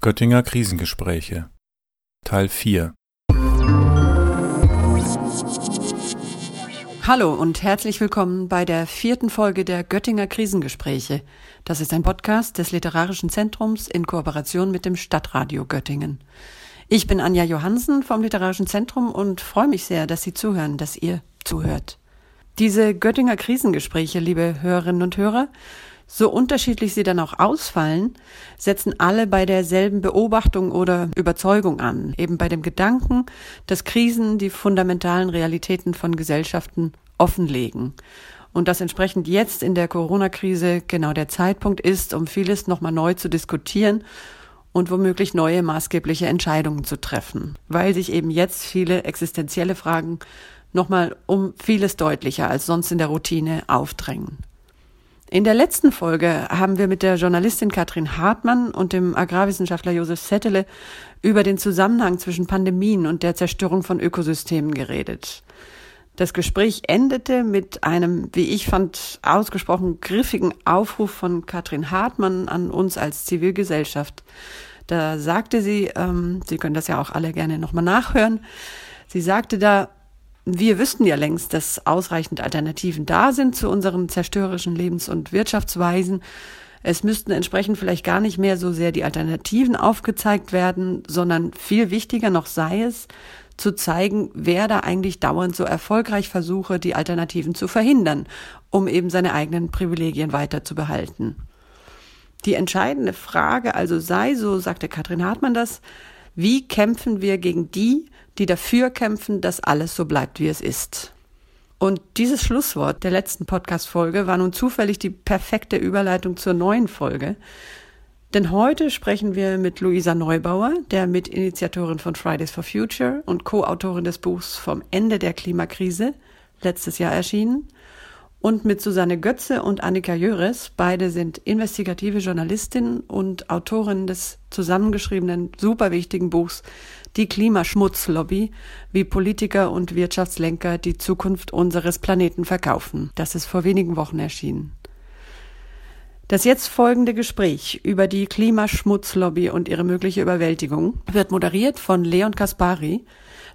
Göttinger Krisengespräche Teil 4 Hallo und herzlich willkommen bei der vierten Folge der Göttinger Krisengespräche. Das ist ein Podcast des Literarischen Zentrums in Kooperation mit dem Stadtradio Göttingen. Ich bin Anja Johansen vom Literarischen Zentrum und freue mich sehr, dass Sie zuhören, dass ihr zuhört. Diese Göttinger Krisengespräche, liebe Hörerinnen und Hörer, so unterschiedlich sie dann auch ausfallen, setzen alle bei derselben Beobachtung oder Überzeugung an, eben bei dem Gedanken, dass Krisen die fundamentalen Realitäten von Gesellschaften offenlegen. Und dass entsprechend jetzt in der Corona-Krise genau der Zeitpunkt ist, um vieles nochmal neu zu diskutieren und womöglich neue maßgebliche Entscheidungen zu treffen, weil sich eben jetzt viele existenzielle Fragen nochmal um vieles deutlicher als sonst in der Routine aufdrängen. In der letzten Folge haben wir mit der Journalistin Katrin Hartmann und dem Agrarwissenschaftler Josef Settele über den Zusammenhang zwischen Pandemien und der Zerstörung von Ökosystemen geredet. Das Gespräch endete mit einem, wie ich fand, ausgesprochen griffigen Aufruf von Katrin Hartmann an uns als Zivilgesellschaft. Da sagte sie, ähm, Sie können das ja auch alle gerne nochmal nachhören, sie sagte da, wir wüssten ja längst, dass ausreichend Alternativen da sind zu unseren zerstörerischen Lebens- und Wirtschaftsweisen. Es müssten entsprechend vielleicht gar nicht mehr so sehr die Alternativen aufgezeigt werden, sondern viel wichtiger noch sei es, zu zeigen, wer da eigentlich dauernd so erfolgreich versuche, die Alternativen zu verhindern, um eben seine eigenen Privilegien weiter zu behalten. Die entscheidende Frage also sei, so sagte Katrin Hartmann das, wie kämpfen wir gegen die, die dafür kämpfen, dass alles so bleibt, wie es ist. Und dieses Schlusswort der letzten Podcast-Folge war nun zufällig die perfekte Überleitung zur neuen Folge. Denn heute sprechen wir mit Luisa Neubauer, der Mitinitiatorin von Fridays for Future und Co-Autorin des Buchs Vom Ende der Klimakrise, letztes Jahr erschienen, und mit Susanne Götze und Annika Jöres. Beide sind investigative Journalistinnen und Autorinnen des zusammengeschriebenen, super wichtigen Buchs Die Klimaschmutzlobby, wie Politiker und Wirtschaftslenker die Zukunft unseres Planeten verkaufen. Das ist vor wenigen Wochen erschienen. Das jetzt folgende Gespräch über die Klimaschmutzlobby und ihre mögliche Überwältigung wird moderiert von Leon Kaspari,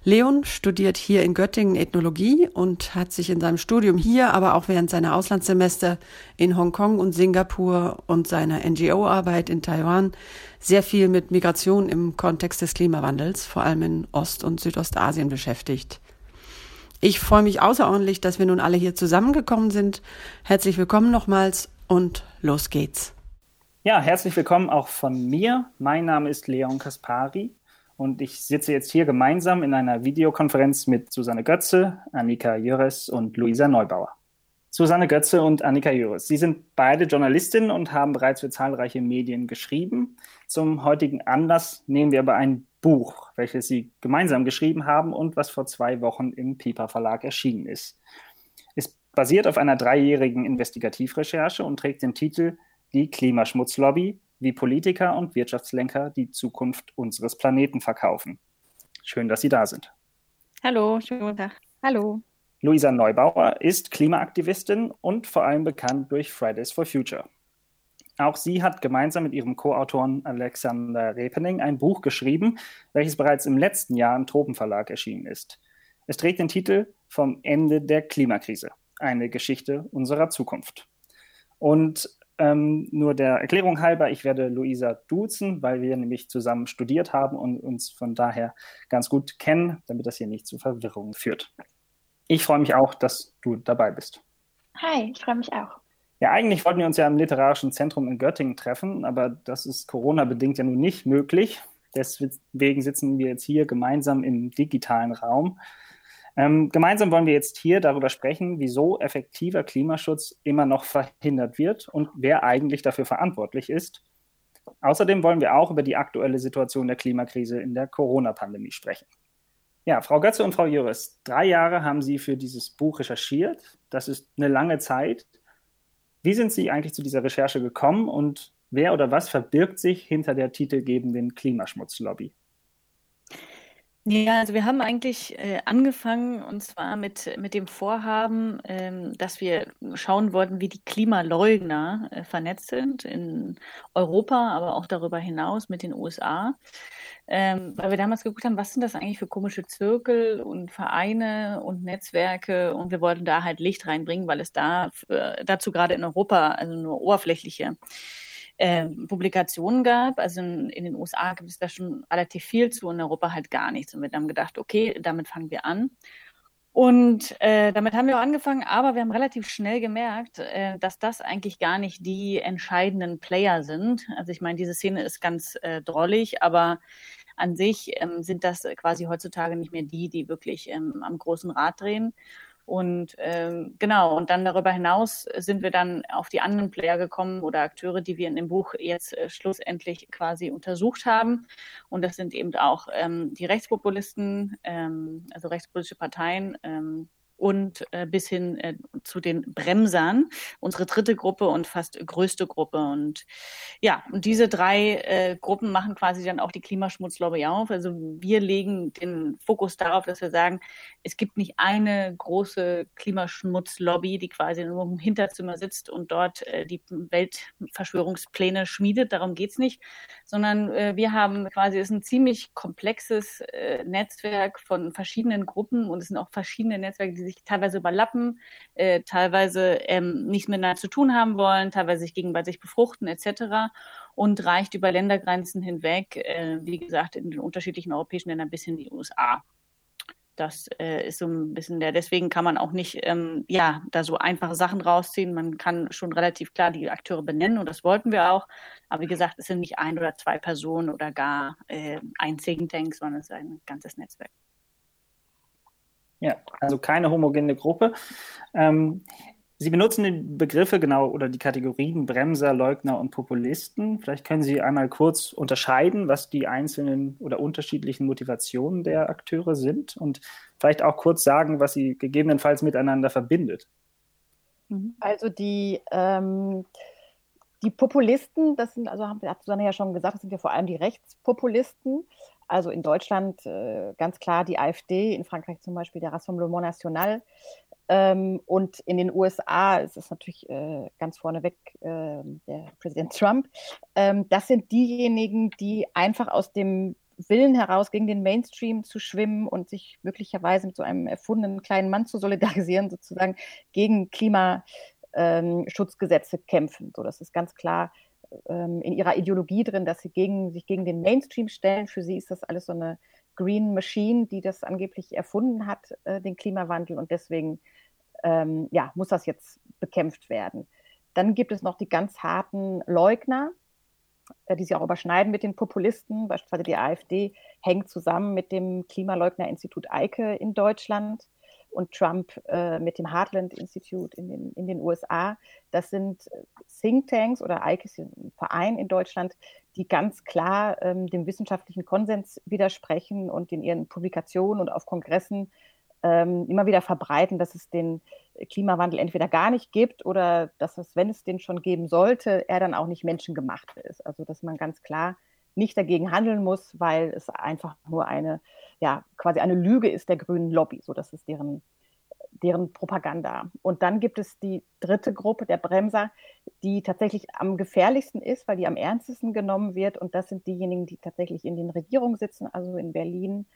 Leon studiert hier in Göttingen Ethnologie und hat sich in seinem Studium hier, aber auch während seiner Auslandssemester in Hongkong und Singapur und seiner NGO-Arbeit in Taiwan sehr viel mit Migration im Kontext des Klimawandels, vor allem in Ost- und Südostasien beschäftigt. Ich freue mich außerordentlich, dass wir nun alle hier zusammengekommen sind. Herzlich willkommen nochmals und los geht's. Ja, herzlich willkommen auch von mir. Mein Name ist Leon Kaspari. Und ich sitze jetzt hier gemeinsam in einer Videokonferenz mit Susanne Götze, Annika Jöres und Luisa Neubauer. Susanne Götze und Annika Jöres. Sie sind beide Journalistinnen und haben bereits für zahlreiche Medien geschrieben. Zum heutigen Anlass nehmen wir aber ein Buch, welches Sie gemeinsam geschrieben haben und was vor zwei Wochen im Piper Verlag erschienen ist. Es basiert auf einer dreijährigen Investigativrecherche und trägt den Titel Die Klimaschmutzlobby, wie Politiker und Wirtschaftslenker die Zukunft unseres Planeten verkaufen. Schön, dass Sie da sind. Hallo, schönen guten Tag. Hallo. Luisa Neubauer ist Klimaaktivistin und vor allem bekannt durch Fridays for Future. Auch sie hat gemeinsam mit ihrem Co-Autoren Alexander Repening ein Buch geschrieben, welches bereits im letzten Jahr im Tropenverlag erschienen ist. Es trägt den Titel Vom Ende der Klimakrise, eine Geschichte unserer Zukunft. Und ähm, nur der Erklärung halber, ich werde Luisa duzen, weil wir nämlich zusammen studiert haben und uns von daher ganz gut kennen, damit das hier nicht zu Verwirrung führt. Ich freue mich auch, dass du dabei bist. Hi, ich freue mich auch. Ja, eigentlich wollten wir uns ja im Literarischen Zentrum in Göttingen treffen, aber das ist Corona-bedingt ja nun nicht möglich. Deswegen sitzen wir jetzt hier gemeinsam im digitalen Raum. Ähm, gemeinsam wollen wir jetzt hier darüber sprechen, wieso effektiver Klimaschutz immer noch verhindert wird und wer eigentlich dafür verantwortlich ist. Außerdem wollen wir auch über die aktuelle Situation der Klimakrise in der Corona-Pandemie sprechen. Ja, Frau Götze und Frau Jöres, drei Jahre haben Sie für dieses Buch recherchiert. Das ist eine lange Zeit. Wie sind Sie eigentlich zu dieser Recherche gekommen und wer oder was verbirgt sich hinter der titelgebenden Klimaschmutzlobby? Ja, also wir haben eigentlich äh, angefangen und zwar mit, mit dem Vorhaben, ähm, dass wir schauen wollten, wie die Klimaleugner äh, vernetzt sind in Europa, aber auch darüber hinaus mit den USA. Ähm, weil wir damals geguckt haben, was sind das eigentlich für komische Zirkel und Vereine und Netzwerke und wir wollten da halt Licht reinbringen, weil es da für, dazu gerade in Europa also nur oberflächliche äh, Publikationen gab. Also in, in, den USA gibt es da schon relativ viel zu, in Europa halt gar nichts. Und wir haben gedacht, okay, damit fangen wir an. Und äh, damit haben wir auch angefangen, aber wir haben relativ schnell gemerkt, äh, dass das eigentlich gar nicht die entscheidenden Player sind. Also ich meine, diese Szene ist ganz äh, drollig, aber an sich ähm, sind das quasi heutzutage nicht mehr die, die wirklich ähm, am großen Rad drehen. Und ähm, genau, und dann darüber hinaus sind wir dann auf die anderen Player gekommen oder Akteure, die wir in dem Buch jetzt äh, schlussendlich quasi untersucht haben. Und das sind eben auch ähm, die Rechtspopulisten, ähm, also rechtspolitische Parteien, ähm, und äh, bis hin äh, zu den Bremsern, unsere dritte Gruppe und fast größte Gruppe. Und ja, und diese drei äh, Gruppen machen quasi dann auch die Klimaschmutzlobby auf. Also wir legen den Fokus darauf, dass wir sagen, es gibt nicht eine große Klimaschmutzlobby, die quasi nur im Hinterzimmer sitzt und dort äh, die Weltverschwörungspläne schmiedet. Darum geht's nicht, sondern äh, wir haben quasi, es ist ein ziemlich komplexes äh, Netzwerk von verschiedenen Gruppen und es sind auch verschiedene Netzwerke, die sich teilweise überlappen, äh, teilweise ähm, nichts miteinander zu tun haben wollen, teilweise sich gegenseitig befruchten etc. und reicht über Ländergrenzen hinweg, äh, wie gesagt, in den unterschiedlichen europäischen Ländern bis in die USA. Das äh, ist so ein bisschen der, deswegen kann man auch nicht, ähm, ja, da so einfache Sachen rausziehen. Man kann schon relativ klar die Akteure benennen und das wollten wir auch. Aber wie gesagt, es sind nicht ein oder zwei Personen oder gar äh, ein Think sondern es ist ein ganzes Netzwerk. Ja, also keine homogene Gruppe. Ähm, Sie benutzen die Begriffe genau oder die Kategorien Bremser, Leugner und Populisten. Vielleicht können Sie einmal kurz unterscheiden, was die einzelnen oder unterschiedlichen Motivationen der Akteure sind und vielleicht auch kurz sagen, was sie gegebenenfalls miteinander verbindet. Mhm. Also die, ähm, die Populisten, das sind, also wir Susanne ja schon gesagt, das sind ja vor allem die Rechtspopulisten. Also in Deutschland äh, ganz klar die AfD, in Frankreich zum Beispiel der Rassemblement National. Ähm, und in den USA ist es natürlich äh, ganz vorneweg äh, der Präsident Trump. Ähm, das sind diejenigen, die einfach aus dem Willen heraus gegen den Mainstream zu schwimmen und sich möglicherweise mit so einem erfundenen kleinen Mann zu solidarisieren, sozusagen gegen Klimaschutzgesetze ähm, kämpfen. So, das ist ganz klar ähm, in ihrer Ideologie drin, dass sie gegen, sich gegen den Mainstream stellen. Für sie ist das alles so eine Green Machine, die das angeblich erfunden hat, äh, den Klimawandel. Und deswegen ähm, ja, muss das jetzt bekämpft werden. Dann gibt es noch die ganz harten Leugner, äh, die sich auch überschneiden mit den Populisten. Beispielsweise die AfD hängt zusammen mit dem Klimaleugner-Institut Eike in Deutschland und Trump äh, mit dem Heartland Institute in den, in den USA. Das sind Thinktanks oder ist ein Verein in Deutschland, die ganz klar ähm, dem wissenschaftlichen Konsens widersprechen und in ihren Publikationen und auf Kongressen ähm, immer wieder verbreiten, dass es den Klimawandel entweder gar nicht gibt oder dass es, wenn es den schon geben sollte, er dann auch nicht menschengemacht ist. Also dass man ganz klar nicht dagegen handeln muss, weil es einfach nur eine, ja, quasi eine Lüge ist der grünen Lobby. So, das ist deren, deren Propaganda. Und dann gibt es die dritte Gruppe der Bremser, die tatsächlich am gefährlichsten ist, weil die am ernstesten genommen wird. Und das sind diejenigen, die tatsächlich in den Regierungen sitzen, also in Berlin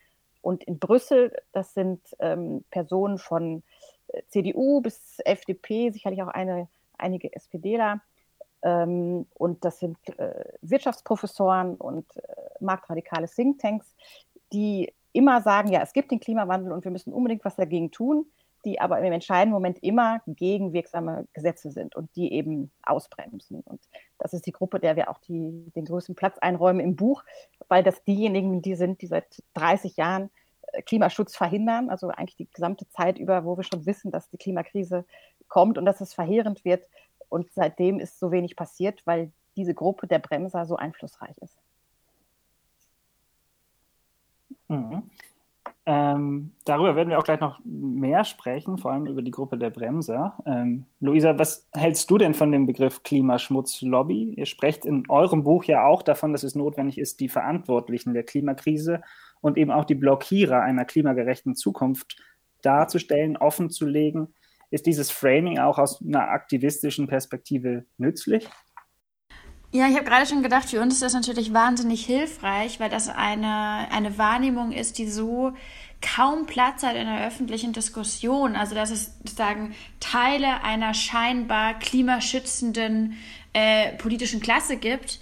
und in Brüssel. Das sind ähm, Personen von äh, CDU bis FDP, sicherlich auch eine, einige SPDler ähm, und das sind äh, Wirtschaftsprofessoren und äh, marktradikale Thinktanks, die immer sagen, ja, es gibt den Klimawandel und wir müssen unbedingt was dagegen tun, die aber im entscheidenden Moment immer gegen wirksame Gesetze sind und die eben ausbremsen. Und das ist die Gruppe, der wir auch die, den größten Platz einräumen im Buch, weil das diejenigen, die sind, die seit 30 Jahren äh, Klimaschutz verhindern, also eigentlich die gesamte Zeit über, wo wir schon wissen, dass die Klimakrise kommt und dass es verheerend wird, und seitdem ist so wenig passiert, weil diese Gruppe der Bremser so einflussreich ist. Mhm. Ähm, darüber werden wir auch gleich noch mehr sprechen, vor allem über die Gruppe der Bremser. Ähm, Luisa, was hältst du denn von dem Begriff Klimaschmutzlobby? Ihr sprecht in eurem Buch ja auch davon, dass es notwendig ist, die Verantwortlichen der Klimakrise und eben auch die Blockierer einer klimagerechten Zukunft darzustellen, offen zu legen. Ist dieses Framing auch aus einer aktivistischen Perspektive nützlich? Ja, ich habe gerade schon gedacht, für uns ist das natürlich wahnsinnig hilfreich, weil das eine, eine Wahrnehmung ist, die so kaum Platz hat in der öffentlichen Diskussion. Also dass es sozusagen Teile einer scheinbar klimaschützenden äh, politischen Klasse gibt,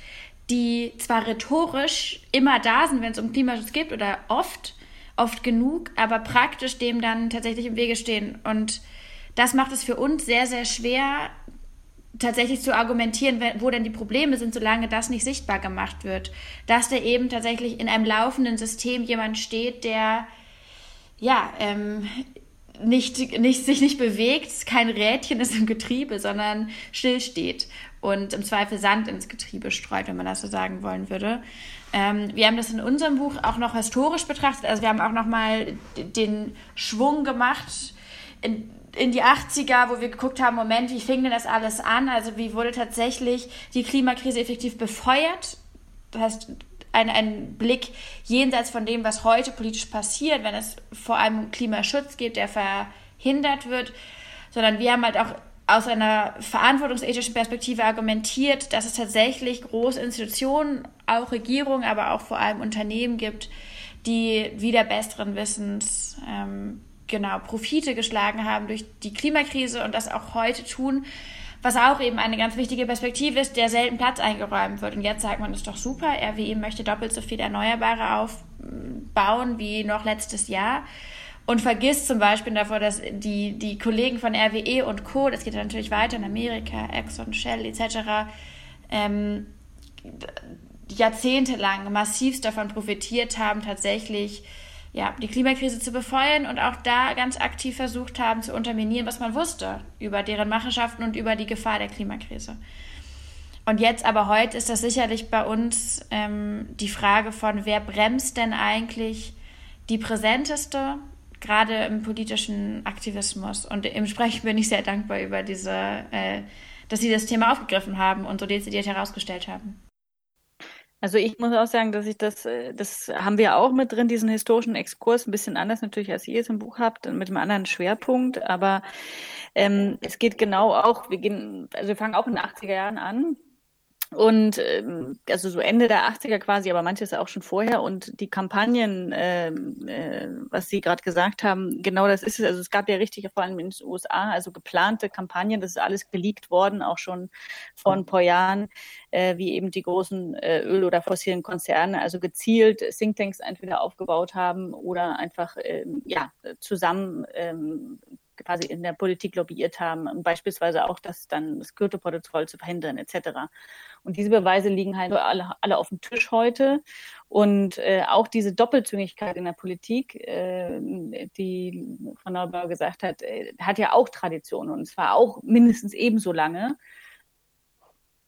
die zwar rhetorisch immer da sind, wenn es um Klimaschutz geht oder oft, oft genug, aber praktisch dem dann tatsächlich im Wege stehen. Und das macht es für uns sehr, sehr schwer, tatsächlich zu argumentieren, wo denn die Probleme sind, solange das nicht sichtbar gemacht wird. Dass da eben tatsächlich in einem laufenden System jemand steht, der ja ähm, nicht, nicht, sich nicht bewegt, kein Rädchen ist im Getriebe, sondern stillsteht und im Zweifel Sand ins Getriebe streut, wenn man das so sagen wollen würde. Ähm, wir haben das in unserem Buch auch noch historisch betrachtet. Also wir haben auch noch mal den Schwung gemacht. In, in die 80er, wo wir geguckt haben, Moment, wie fing denn das alles an? Also wie wurde tatsächlich die Klimakrise effektiv befeuert? Das heißt, ein, ein Blick jenseits von dem, was heute politisch passiert, wenn es vor allem Klimaschutz gibt, der verhindert wird, sondern wir haben halt auch aus einer verantwortungsethischen Perspektive argumentiert, dass es tatsächlich große Institutionen, auch Regierungen, aber auch vor allem Unternehmen gibt, die wieder besseren Wissens ähm, genau Profite geschlagen haben durch die Klimakrise und das auch heute tun, was auch eben eine ganz wichtige Perspektive ist, der selten Platz eingeräumt wird. Und jetzt sagt man, das ist doch super, RWE möchte doppelt so viel Erneuerbare aufbauen wie noch letztes Jahr und vergisst zum Beispiel davor, dass die, die Kollegen von RWE und Co., das geht dann natürlich weiter in Amerika, Exxon, Shell etc., ähm, jahrzehntelang massivst davon profitiert haben, tatsächlich ja, die Klimakrise zu befeuern und auch da ganz aktiv versucht haben zu unterminieren, was man wusste über deren Machenschaften und über die Gefahr der Klimakrise. Und jetzt aber heute ist das sicherlich bei uns ähm, die Frage von, wer bremst denn eigentlich die präsenteste, gerade im politischen Aktivismus. Und entsprechend bin ich sehr dankbar über diese, äh, dass Sie das Thema aufgegriffen haben und so dezidiert herausgestellt haben. Also ich muss auch sagen, dass ich das, äh, das haben wir auch mit drin, diesen historischen Exkurs, ein bisschen anders natürlich, als ihr es im Buch habt, mit einem anderen Schwerpunkt. Aber ähm, es geht genau auch, wir gehen, also wir fangen auch in den 80er Jahren an und ähm, also so Ende der 80er quasi, aber manches auch schon vorher. Und die Kampagnen, äh, äh, was Sie gerade gesagt haben, genau das ist es. Also es gab ja richtig, vor allem in den USA, also geplante Kampagnen, das ist alles geleakt worden, auch schon vor ein paar Jahren, äh, wie eben die großen äh, Öl- oder fossilen Konzerne, also gezielt Thinktanks entweder aufgebaut haben oder einfach ähm, ja zusammen ähm, quasi in der Politik lobbyiert haben, beispielsweise auch, dass dann das Kyoto-Protokoll zu verhindern etc. Und diese Beweise liegen halt alle, alle auf dem Tisch heute. Und äh, auch diese Doppelzüngigkeit in der Politik, äh, die Frau Neubauer gesagt hat, äh, hat ja auch Tradition und zwar auch mindestens ebenso lange.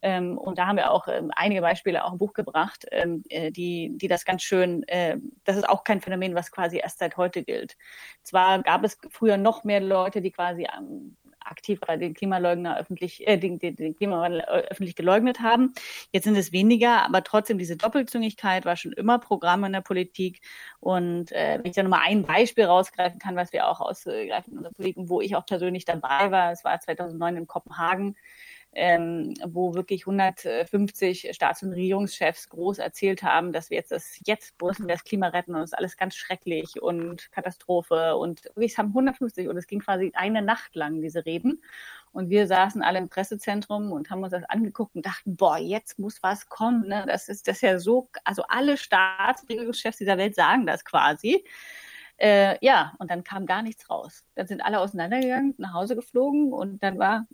Ähm, und da haben wir auch ähm, einige Beispiele auch im Buch gebracht, ähm, äh, die, die das ganz schön, äh, das ist auch kein Phänomen, was quasi erst seit heute gilt. Zwar gab es früher noch mehr Leute, die quasi ähm, aktiv den Klimaleugner öffentlich, äh, den, den, den Klimawandel äh, öffentlich geleugnet haben. Jetzt sind es weniger, aber trotzdem diese Doppelzüngigkeit war schon immer Programm in der Politik. Und äh, wenn ich da nochmal ein Beispiel rausgreifen kann, was wir auch ausgreifen in unserer Politik, wo ich auch persönlich dabei war, es war 2009 in Kopenhagen, ähm, wo wirklich 150 Staats- und Regierungschefs groß erzählt haben, dass wir jetzt das jetzt müssen wir das Klima retten und es ist alles ganz schrecklich und Katastrophe und es haben 150 und es ging quasi eine Nacht lang diese Reden und wir saßen alle im Pressezentrum und haben uns das angeguckt und dachten, boah, jetzt muss was kommen. Ne? Das ist das ist ja so, also alle Staats- und Regierungschefs dieser Welt sagen das quasi. Äh, ja, und dann kam gar nichts raus. Dann sind alle auseinandergegangen, nach Hause geflogen und dann war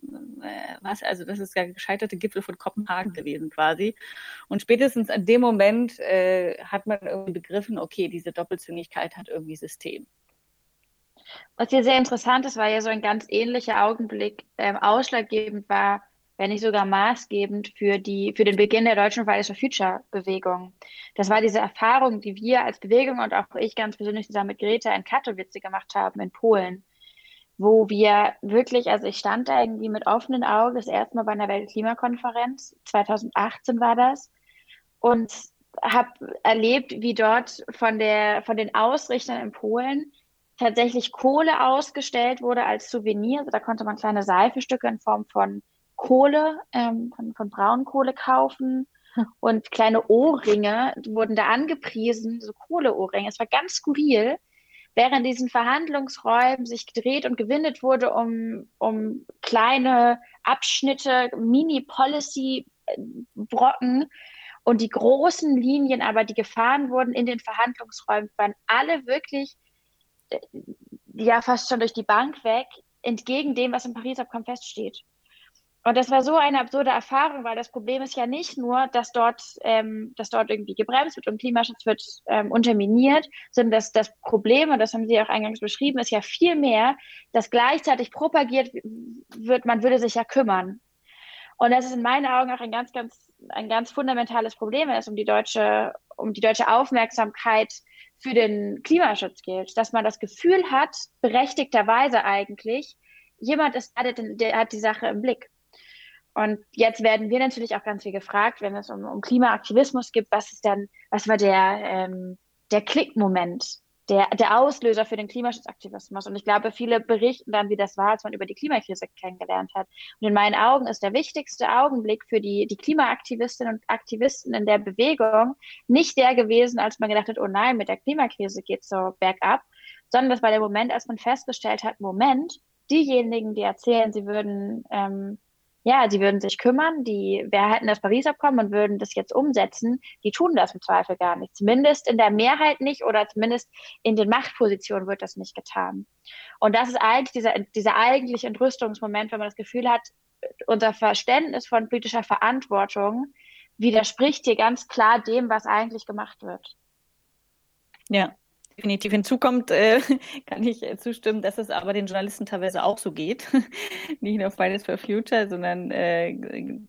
äh, was, also das ist der gescheiterte Gipfel von Kopenhagen gewesen quasi. Und spätestens an dem Moment äh, hat man irgendwie begriffen, okay, diese Doppelzüngigkeit hat irgendwie System. Was hier sehr interessant ist, weil ja so ein ganz ähnlicher Augenblick ähm, ausschlaggebend war wenn nicht sogar maßgebend für die, für den Beginn der deutschen Fridays for Future Bewegung. Das war diese Erfahrung, die wir als Bewegung und auch ich ganz persönlich zusammen mit Greta in Katowice gemacht haben, in Polen, wo wir wirklich, also ich stand da irgendwie mit offenen Augen das erste Mal bei einer Weltklimakonferenz, 2018 war das, und habe erlebt, wie dort von der, von den Ausrichtern in Polen tatsächlich Kohle ausgestellt wurde als Souvenir. Also da konnte man kleine Seifestücke in Form von Kohle, ähm, von, von Braunkohle kaufen und kleine Ohrringe wurden da angepriesen, so Kohleohrringe. Es war ganz skurril, während diesen Verhandlungsräumen sich gedreht und gewindet wurde um, um kleine Abschnitte, Mini-Policy-Brocken und die großen Linien aber, die gefahren wurden in den Verhandlungsräumen, waren alle wirklich äh, ja fast schon durch die Bank weg, entgegen dem, was im Paris-Abkommen feststeht. Und das war so eine absurde Erfahrung, weil das Problem ist ja nicht nur, dass dort, ähm, dass dort irgendwie gebremst wird und Klimaschutz wird ähm, unterminiert, sondern dass das Problem, und das haben Sie auch eingangs beschrieben, ist ja viel mehr, dass gleichzeitig propagiert wird, man würde sich ja kümmern. Und das ist in meinen Augen auch ein ganz, ganz, ein ganz fundamentales Problem, wenn es um die deutsche, um die deutsche Aufmerksamkeit für den Klimaschutz geht, dass man das Gefühl hat, berechtigterweise eigentlich, jemand ist der, der hat die Sache im Blick. Und jetzt werden wir natürlich auch ganz viel gefragt, wenn es um, um Klimaaktivismus geht, was ist dann, was war der, ähm, der Klickmoment, der, der Auslöser für den Klimaschutzaktivismus. Und ich glaube, viele berichten dann, wie das war, als man über die Klimakrise kennengelernt hat. Und in meinen Augen ist der wichtigste Augenblick für die, die Klimaaktivistinnen und Aktivisten in der Bewegung nicht der gewesen, als man gedacht hat, oh nein, mit der Klimakrise geht's so bergab, sondern das war der Moment, als man festgestellt hat, Moment, diejenigen, die erzählen, sie würden ähm, ja, sie würden sich kümmern, die, wir hätten das Paris-Abkommen und würden das jetzt umsetzen, die tun das im Zweifel gar nicht. Zumindest in der Mehrheit nicht oder zumindest in den Machtpositionen wird das nicht getan. Und das ist eigentlich dieser, dieser eigentliche Entrüstungsmoment, wenn man das Gefühl hat, unser Verständnis von politischer Verantwortung widerspricht hier ganz klar dem, was eigentlich gemacht wird. Ja, definitiv hinzukommt, äh, kann ich äh, zustimmen, dass es aber den Journalisten teilweise auch so geht. Nicht nur Fridays for Future, sondern äh,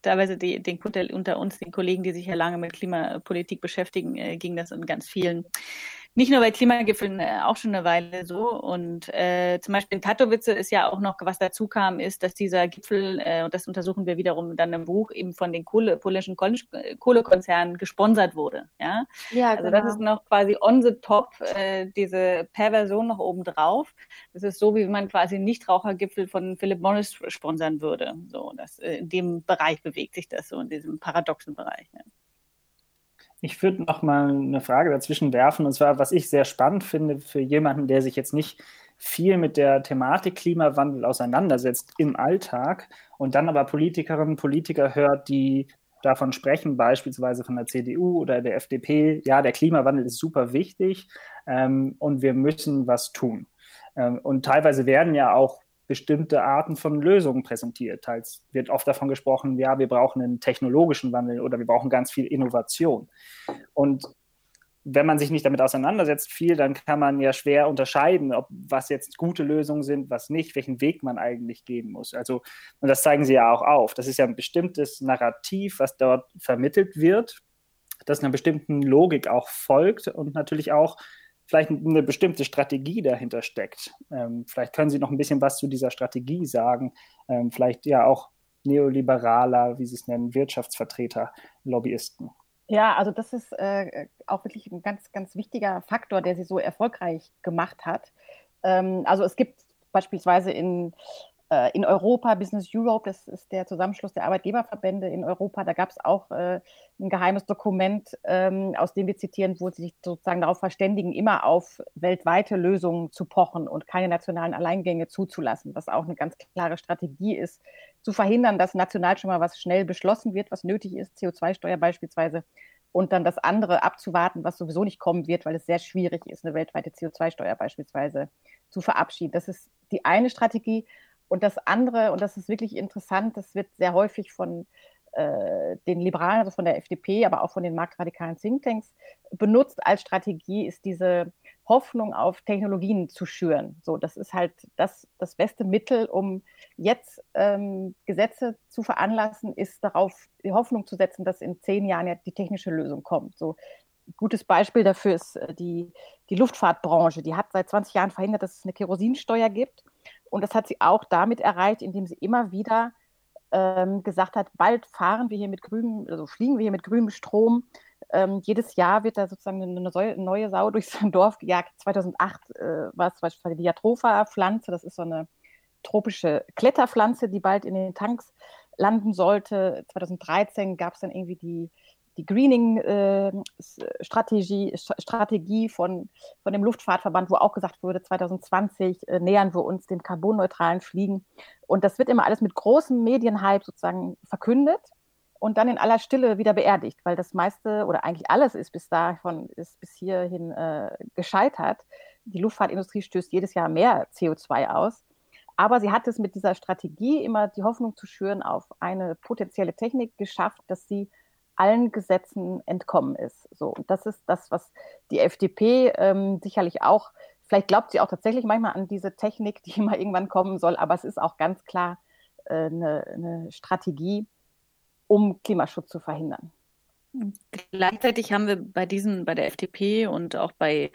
teilweise die, den unter uns, den Kollegen, die sich ja lange mit Klimapolitik beschäftigen, äh, ging das in ganz vielen nicht nur bei Klimagipfeln, äh, auch schon eine Weile so. Und äh, zum Beispiel in Katowice ist ja auch noch, was dazu kam, ist, dass dieser Gipfel, äh, und das untersuchen wir wiederum dann im Buch, eben von den Kohle, polnischen Kohlekonzernen gesponsert wurde. Ja, ja also genau. das ist noch quasi on the top, äh, diese Perversion noch oben drauf. Das ist so, wie man quasi Nichtrauchergipfel von Philip Morris sponsern würde. So, das, äh, in dem Bereich bewegt sich das so, in diesem paradoxen Bereich. Ja. Ich würde noch mal eine Frage dazwischen werfen, und zwar, was ich sehr spannend finde für jemanden, der sich jetzt nicht viel mit der Thematik Klimawandel auseinandersetzt im Alltag und dann aber Politikerinnen und Politiker hört, die davon sprechen, beispielsweise von der CDU oder der FDP, ja, der Klimawandel ist super wichtig ähm, und wir müssen was tun. Ähm, und teilweise werden ja auch bestimmte Arten von Lösungen präsentiert. Teils wird oft davon gesprochen, ja, wir brauchen einen technologischen Wandel oder wir brauchen ganz viel Innovation. Und wenn man sich nicht damit auseinandersetzt, viel, dann kann man ja schwer unterscheiden, ob was jetzt gute Lösungen sind, was nicht, welchen Weg man eigentlich gehen muss. Also, und das zeigen sie ja auch auf. Das ist ja ein bestimmtes Narrativ, was dort vermittelt wird, das einer bestimmten Logik auch folgt und natürlich auch vielleicht eine bestimmte Strategie dahinter steckt. Ähm, vielleicht können Sie noch ein bisschen was zu dieser Strategie sagen. Ähm, vielleicht ja auch neoliberaler, wie Sie es nennen, Wirtschaftsvertreter, Lobbyisten. Ja, also das ist äh, auch wirklich ein ganz, ganz wichtiger Faktor, der sie so erfolgreich gemacht hat. Ähm, also es gibt beispielsweise in in Europa, Business Europe, das ist der Zusammenschluss der Arbeitgeberverbände in Europa, da gab es auch äh, ein geheimes Dokument, ähm, aus dem wir zitieren, wo sie sich sozusagen darauf verständigen, immer auf weltweite Lösungen zu pochen und keine nationalen Alleingänge zuzulassen, was auch eine ganz klare Strategie ist, zu verhindern, dass national schon mal was schnell beschlossen wird, was nötig ist, CO2-Steuer beispielsweise, und dann das andere abzuwarten, was sowieso nicht kommen wird, weil es sehr schwierig ist, eine weltweite CO2-Steuer beispielsweise zu verabschieden. Das ist die eine Strategie. Und das andere, und das ist wirklich interessant, das wird sehr häufig von äh, den Liberalen, also von der FDP, aber auch von den marktradikalen Thinktanks benutzt als Strategie, ist diese Hoffnung auf Technologien zu schüren. So, das ist halt das, das beste Mittel, um jetzt ähm, Gesetze zu veranlassen, ist darauf die Hoffnung zu setzen, dass in zehn Jahren ja die technische Lösung kommt. So, gutes Beispiel dafür ist äh, die, die Luftfahrtbranche. Die hat seit 20 Jahren verhindert, dass es eine Kerosinsteuer gibt. Und das hat sie auch damit erreicht, indem sie immer wieder ähm, gesagt hat, bald fahren wir hier mit grünem, also fliegen wir hier mit grünem Strom ähm, jedes Jahr wird da sozusagen eine neue, Sau durchs Dorf gejagt. 2008 äh, war es zum Beispiel die Jatropha-Pflanze, das ist so eine tropische Kletterpflanze, die bald in den Tanks landen sollte. 2013 gab es dann irgendwie die, die Greening-Strategie äh, Strategie von, von dem Luftfahrtverband, wo auch gesagt wurde, 2020 äh, nähern wir uns dem carbonneutralen Fliegen. Und das wird immer alles mit großem Medienhype sozusagen verkündet und dann in aller Stille wieder beerdigt, weil das meiste oder eigentlich alles ist bis davon ist bis hierhin äh, gescheitert. Die Luftfahrtindustrie stößt jedes Jahr mehr CO2 aus. Aber sie hat es mit dieser Strategie immer die Hoffnung zu schüren auf eine potenzielle Technik geschafft, dass sie allen Gesetzen entkommen ist. So, und das ist das, was die FDP ähm, sicherlich auch, vielleicht glaubt sie auch tatsächlich manchmal an diese Technik, die immer irgendwann kommen soll, aber es ist auch ganz klar äh, eine, eine Strategie, um Klimaschutz zu verhindern. Gleichzeitig haben wir bei diesen, bei der FDP und auch bei,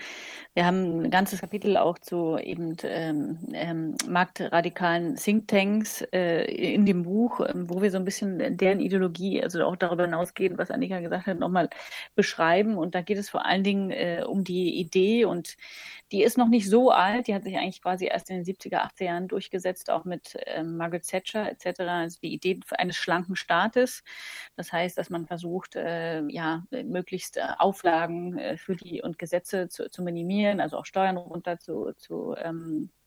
wir haben ein ganzes Kapitel auch zu eben ähm, ähm, marktradikalen Thinktanks äh, in dem Buch, ähm, wo wir so ein bisschen deren Ideologie, also auch darüber hinausgehen, was Annika gesagt hat, nochmal beschreiben. Und da geht es vor allen Dingen äh, um die Idee und die ist noch nicht so alt, die hat sich eigentlich quasi erst in den 70er, 80er Jahren durchgesetzt, auch mit ähm, Margaret Thatcher etc. Also die Idee eines schlanken Staates. Das heißt, dass man versucht, äh, ja, möglichst äh, Auflagen äh, für die und Gesetze zu, zu minimieren, also auch Steuern runter zu, zu ähm, äh,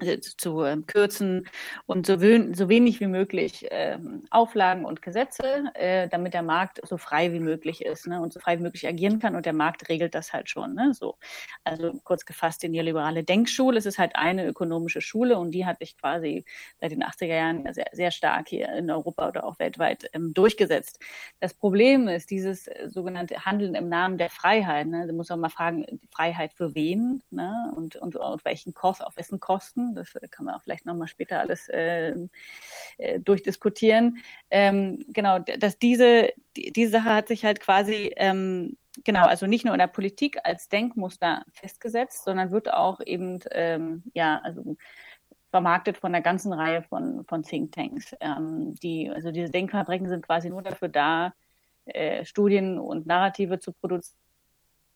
zu ähm, kürzen und so, so, wenig wie möglich ähm, Auflagen und Gesetze, äh, damit der Markt so frei wie möglich ist ne, und so frei wie möglich agieren kann und der Markt regelt das halt schon. Ne, so. Also kurz gefasst, die neoliberale Denkschule, es ist halt eine ökonomische Schule und die hat sich quasi seit den 80er Jahren sehr, sehr stark hier in Europa oder auch weltweit ähm, durchgesetzt. Das Problem ist dieses äh, sogenannte Handeln im Namen der Freiheit. Ne, da muss man mal fragen, Freiheit für wen ne, und, und, und welchen Kost, auf wessen Kosten das kann man auch vielleicht nochmal später alles äh, äh, durchdiskutieren. Ähm, genau, dass diese, die, diese Sache hat sich halt quasi ähm, genau, also nicht nur in der Politik als Denkmuster festgesetzt, sondern wird auch eben, ähm, ja, also vermarktet von einer ganzen Reihe von, von Thinktanks. Ähm, die, also diese Denkfabriken sind quasi nur dafür da, äh, Studien und Narrative zu produzieren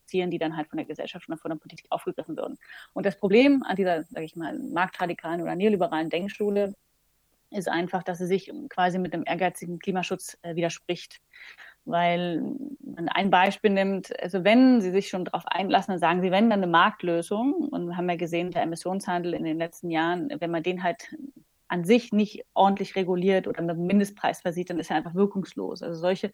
existieren, die dann halt von der Gesellschaft und von der Politik aufgegriffen würden. Und das Problem an dieser, sage ich mal, marktradikalen oder neoliberalen Denkschule ist einfach, dass sie sich quasi mit dem ehrgeizigen Klimaschutz äh, widerspricht. Weil man ein Beispiel nimmt, also wenn sie sich schon darauf einlassen, dann sagen sie, wenn dann eine Marktlösung, und wir haben ja gesehen, der Emissionshandel in den letzten Jahren, wenn man den halt an sich nicht ordentlich reguliert oder mit einem Mindestpreis versieht, dann ist er einfach wirkungslos. Also solche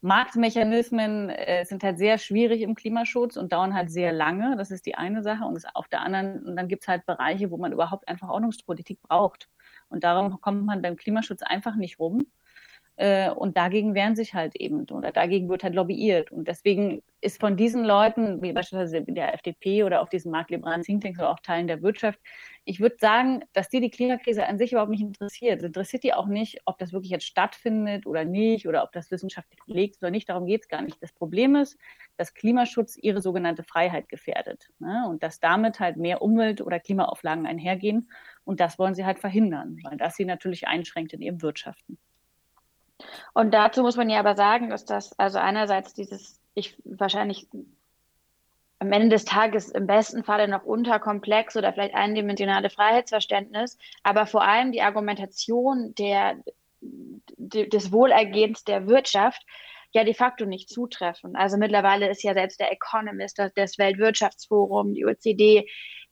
Marktmechanismen äh, sind halt sehr schwierig im Klimaschutz und dauern halt sehr lange. Das ist die eine Sache. Und auf der anderen, und dann gibt es halt Bereiche, wo man überhaupt einfach Ordnungspolitik braucht. Und darum kommt man beim Klimaschutz einfach nicht rum. Äh, und dagegen wehren sich halt eben oder dagegen wird halt lobbyiert. Und deswegen ist von diesen Leuten, wie beispielsweise der FDP oder auch diesen marktliberalen Thinktanks oder auch Teilen der Wirtschaft, ich würde sagen, dass die die Klimakrise an sich überhaupt nicht interessiert. Es interessiert die auch nicht, ob das wirklich jetzt stattfindet oder nicht oder ob das wissenschaftlich belegt oder nicht. Darum geht es gar nicht. Das Problem ist, dass Klimaschutz ihre sogenannte Freiheit gefährdet ne? und dass damit halt mehr Umwelt- oder Klimaauflagen einhergehen. Und das wollen sie halt verhindern, weil das sie natürlich einschränkt in ihrem Wirtschaften. Und dazu muss man ja aber sagen, dass das also einerseits dieses, ich wahrscheinlich am Ende des Tages im besten Falle noch unterkomplex oder vielleicht eindimensionale Freiheitsverständnis, aber vor allem die Argumentation der, des Wohlergehens der Wirtschaft ja de facto nicht zutreffen. Also mittlerweile ist ja selbst der Economist, das Weltwirtschaftsforum, die OECD,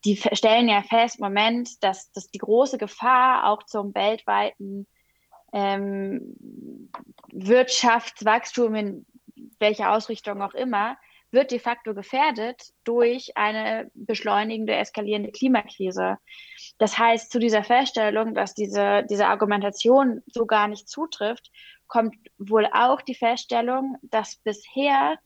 die stellen ja fest, Moment, dass, dass die große Gefahr auch zum weltweiten ähm, Wirtschaftswachstum in welcher Ausrichtung auch immer, wird de facto gefährdet durch eine beschleunigende, eskalierende Klimakrise. Das heißt, zu dieser Feststellung, dass diese, diese Argumentation so gar nicht zutrifft, kommt wohl auch die Feststellung, dass bisher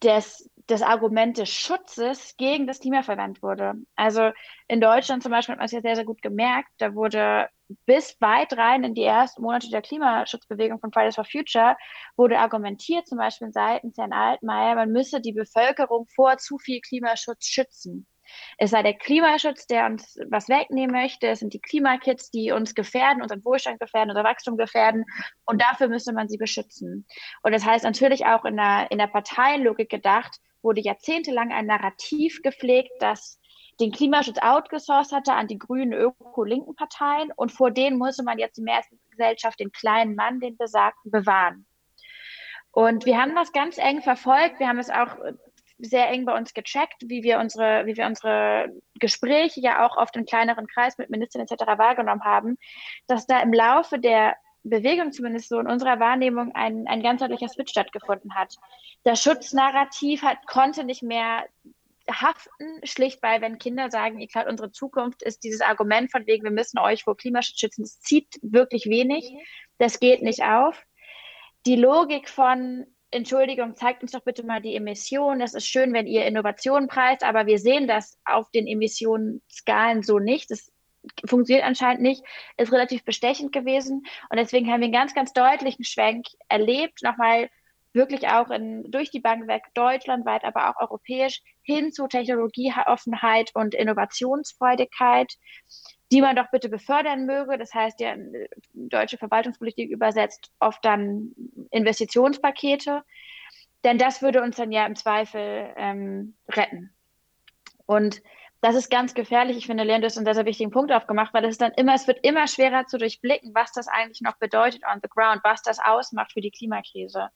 das, das Argument des Schutzes gegen das Klima verwendet wurde. Also in Deutschland zum Beispiel hat man es ja sehr, sehr gut gemerkt. Da wurde bis weit rein in die ersten Monate der Klimaschutzbewegung von Fridays for Future wurde argumentiert, zum Beispiel seitens Herrn Altmaier, man müsse die Bevölkerung vor zu viel Klimaschutz schützen. Es sei der Klimaschutz, der uns was wegnehmen möchte. Es sind die Klimakits, die uns gefährden, unseren Wohlstand gefährden, unser Wachstum gefährden. Und dafür müsste man sie beschützen. Und das heißt natürlich auch in der, in der Parteienlogik gedacht, wurde jahrzehntelang ein Narrativ gepflegt, das den Klimaschutz outgesourced hatte an die grünen öko-linken Parteien und vor denen musste man jetzt die Mehrheitsgesellschaft, den kleinen Mann, den Besagten, bewahren. Und wir haben das ganz eng verfolgt. Wir haben es auch sehr eng bei uns gecheckt, wie wir unsere, wie wir unsere Gespräche ja auch oft im kleineren Kreis mit Ministern etc. wahrgenommen haben, dass da im Laufe der Bewegung zumindest so in unserer Wahrnehmung ein, ein ganz deutlicher Switch stattgefunden hat. Das Schutznarrativ hat, konnte nicht mehr haften, schlicht weil, wenn Kinder sagen, ihr klaut unsere Zukunft, ist dieses Argument von wegen, wir müssen euch vor Klimaschutz schützen, das zieht wirklich wenig. Das geht nicht auf. Die Logik von, Entschuldigung, zeigt uns doch bitte mal die Emissionen. Das ist schön, wenn ihr Innovationen preist, aber wir sehen das auf den Emissionsskalen so nicht. Das funktioniert anscheinend nicht, ist relativ bestechend gewesen. Und deswegen haben wir einen ganz, ganz deutlichen Schwenk erlebt, nochmal wirklich auch in, durch die Bank weg, deutschlandweit, aber auch europäisch, hin zu Technologieoffenheit und Innovationsfreudigkeit die man doch bitte befördern möge. Das heißt, ja, deutsche Verwaltungspolitik übersetzt oft dann Investitionspakete, denn das würde uns dann ja im Zweifel ähm, retten. Und das ist ganz gefährlich. Ich finde, Leon, du hast einen sehr, sehr wichtigen Punkt aufgemacht, weil es dann immer, es wird immer schwerer zu durchblicken, was das eigentlich noch bedeutet on the ground, was das ausmacht für die Klimakrise.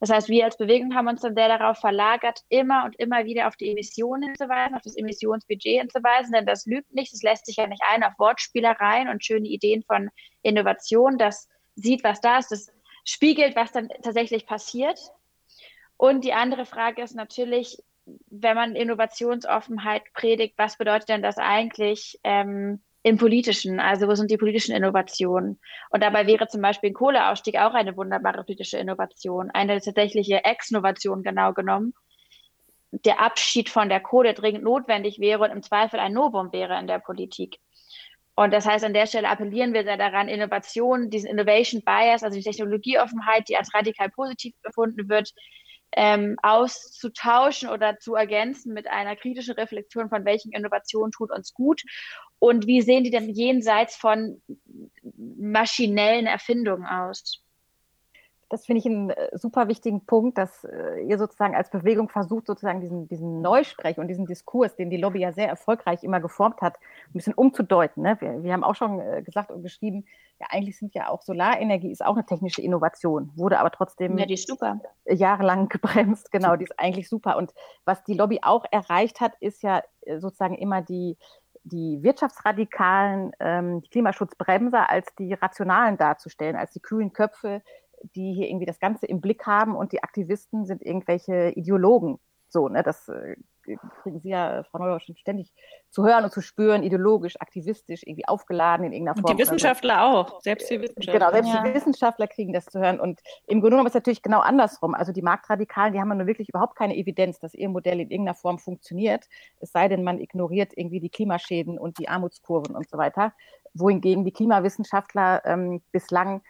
Das heißt, wir als Bewegung haben uns dann sehr darauf verlagert, immer und immer wieder auf die Emissionen hinzuweisen, auf das Emissionsbudget hinzuweisen, denn das lügt nicht, es lässt sich ja nicht ein auf Wortspielereien und schöne Ideen von Innovation. Das sieht, was da ist, das spiegelt, was dann tatsächlich passiert. Und die andere Frage ist natürlich, wenn man Innovationsoffenheit predigt, was bedeutet denn das eigentlich ähm, im Politischen, also wo sind die politischen Innovationen? Und dabei wäre zum Beispiel ein Kohleausstieg auch eine wunderbare politische Innovation, eine tatsächliche Ex-Innovation genau genommen. Der Abschied von der Kohle dringend notwendig wäre und im Zweifel ein Novum wäre in der Politik. Und das heißt, an der Stelle appellieren wir sehr daran, Innovation, diesen Innovation Bias, also die Technologieoffenheit, die als radikal positiv befunden wird, ähm, auszutauschen oder zu ergänzen mit einer kritischen Reflexion von welchen Innovationen tut uns gut und wie sehen die denn jenseits von maschinellen Erfindungen aus? Das finde ich einen äh, super wichtigen Punkt, dass äh, ihr sozusagen als Bewegung versucht, sozusagen diesen, diesen Neusprech und diesen Diskurs, den die Lobby ja sehr erfolgreich immer geformt hat, ein bisschen umzudeuten. Ne? Wir, wir haben auch schon äh, gesagt und geschrieben, ja, eigentlich sind ja auch Solarenergie ist auch eine technische Innovation, wurde aber trotzdem ja, jahrelang gebremst. Genau, die ist eigentlich super. Und was die Lobby auch erreicht hat, ist ja sozusagen immer die, die Wirtschaftsradikalen, ähm, die Klimaschutzbremser als die Rationalen darzustellen, als die kühlen Köpfe, die hier irgendwie das Ganze im Blick haben und die Aktivisten sind irgendwelche Ideologen. So, ne, das äh, kriegen Sie ja, Frau Neuer, schon ständig zu hören und zu spüren, ideologisch, aktivistisch, irgendwie aufgeladen in irgendeiner Form. Und die Wissenschaftler also, auch, selbst die Wissenschaftler. Genau, selbst ja. die Wissenschaftler kriegen das zu hören. Und im Grunde genommen ist es natürlich genau andersrum. Also die Marktradikalen, die haben nur wirklich überhaupt keine Evidenz, dass ihr Modell in irgendeiner Form funktioniert. Es sei denn, man ignoriert irgendwie die Klimaschäden und die Armutskurven und so weiter. Wohingegen die Klimawissenschaftler ähm, bislang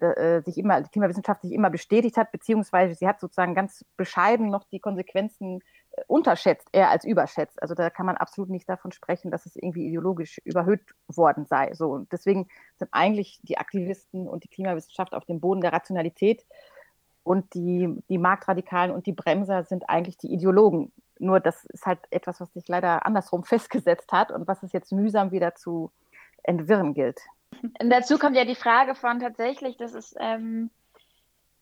äh, sich immer, die Klimawissenschaft sich immer bestätigt hat, beziehungsweise sie hat sozusagen ganz bescheiden noch die Konsequenzen äh, unterschätzt, eher als überschätzt. Also da kann man absolut nicht davon sprechen, dass es irgendwie ideologisch überhöht worden sei. So und deswegen sind eigentlich die Aktivisten und die Klimawissenschaft auf dem Boden der Rationalität und die, die Marktradikalen und die Bremser sind eigentlich die Ideologen. Nur das ist halt etwas, was sich leider andersrum festgesetzt hat und was es jetzt mühsam wieder zu entwirren gilt. Und dazu kommt ja die Frage von tatsächlich, das ist ähm,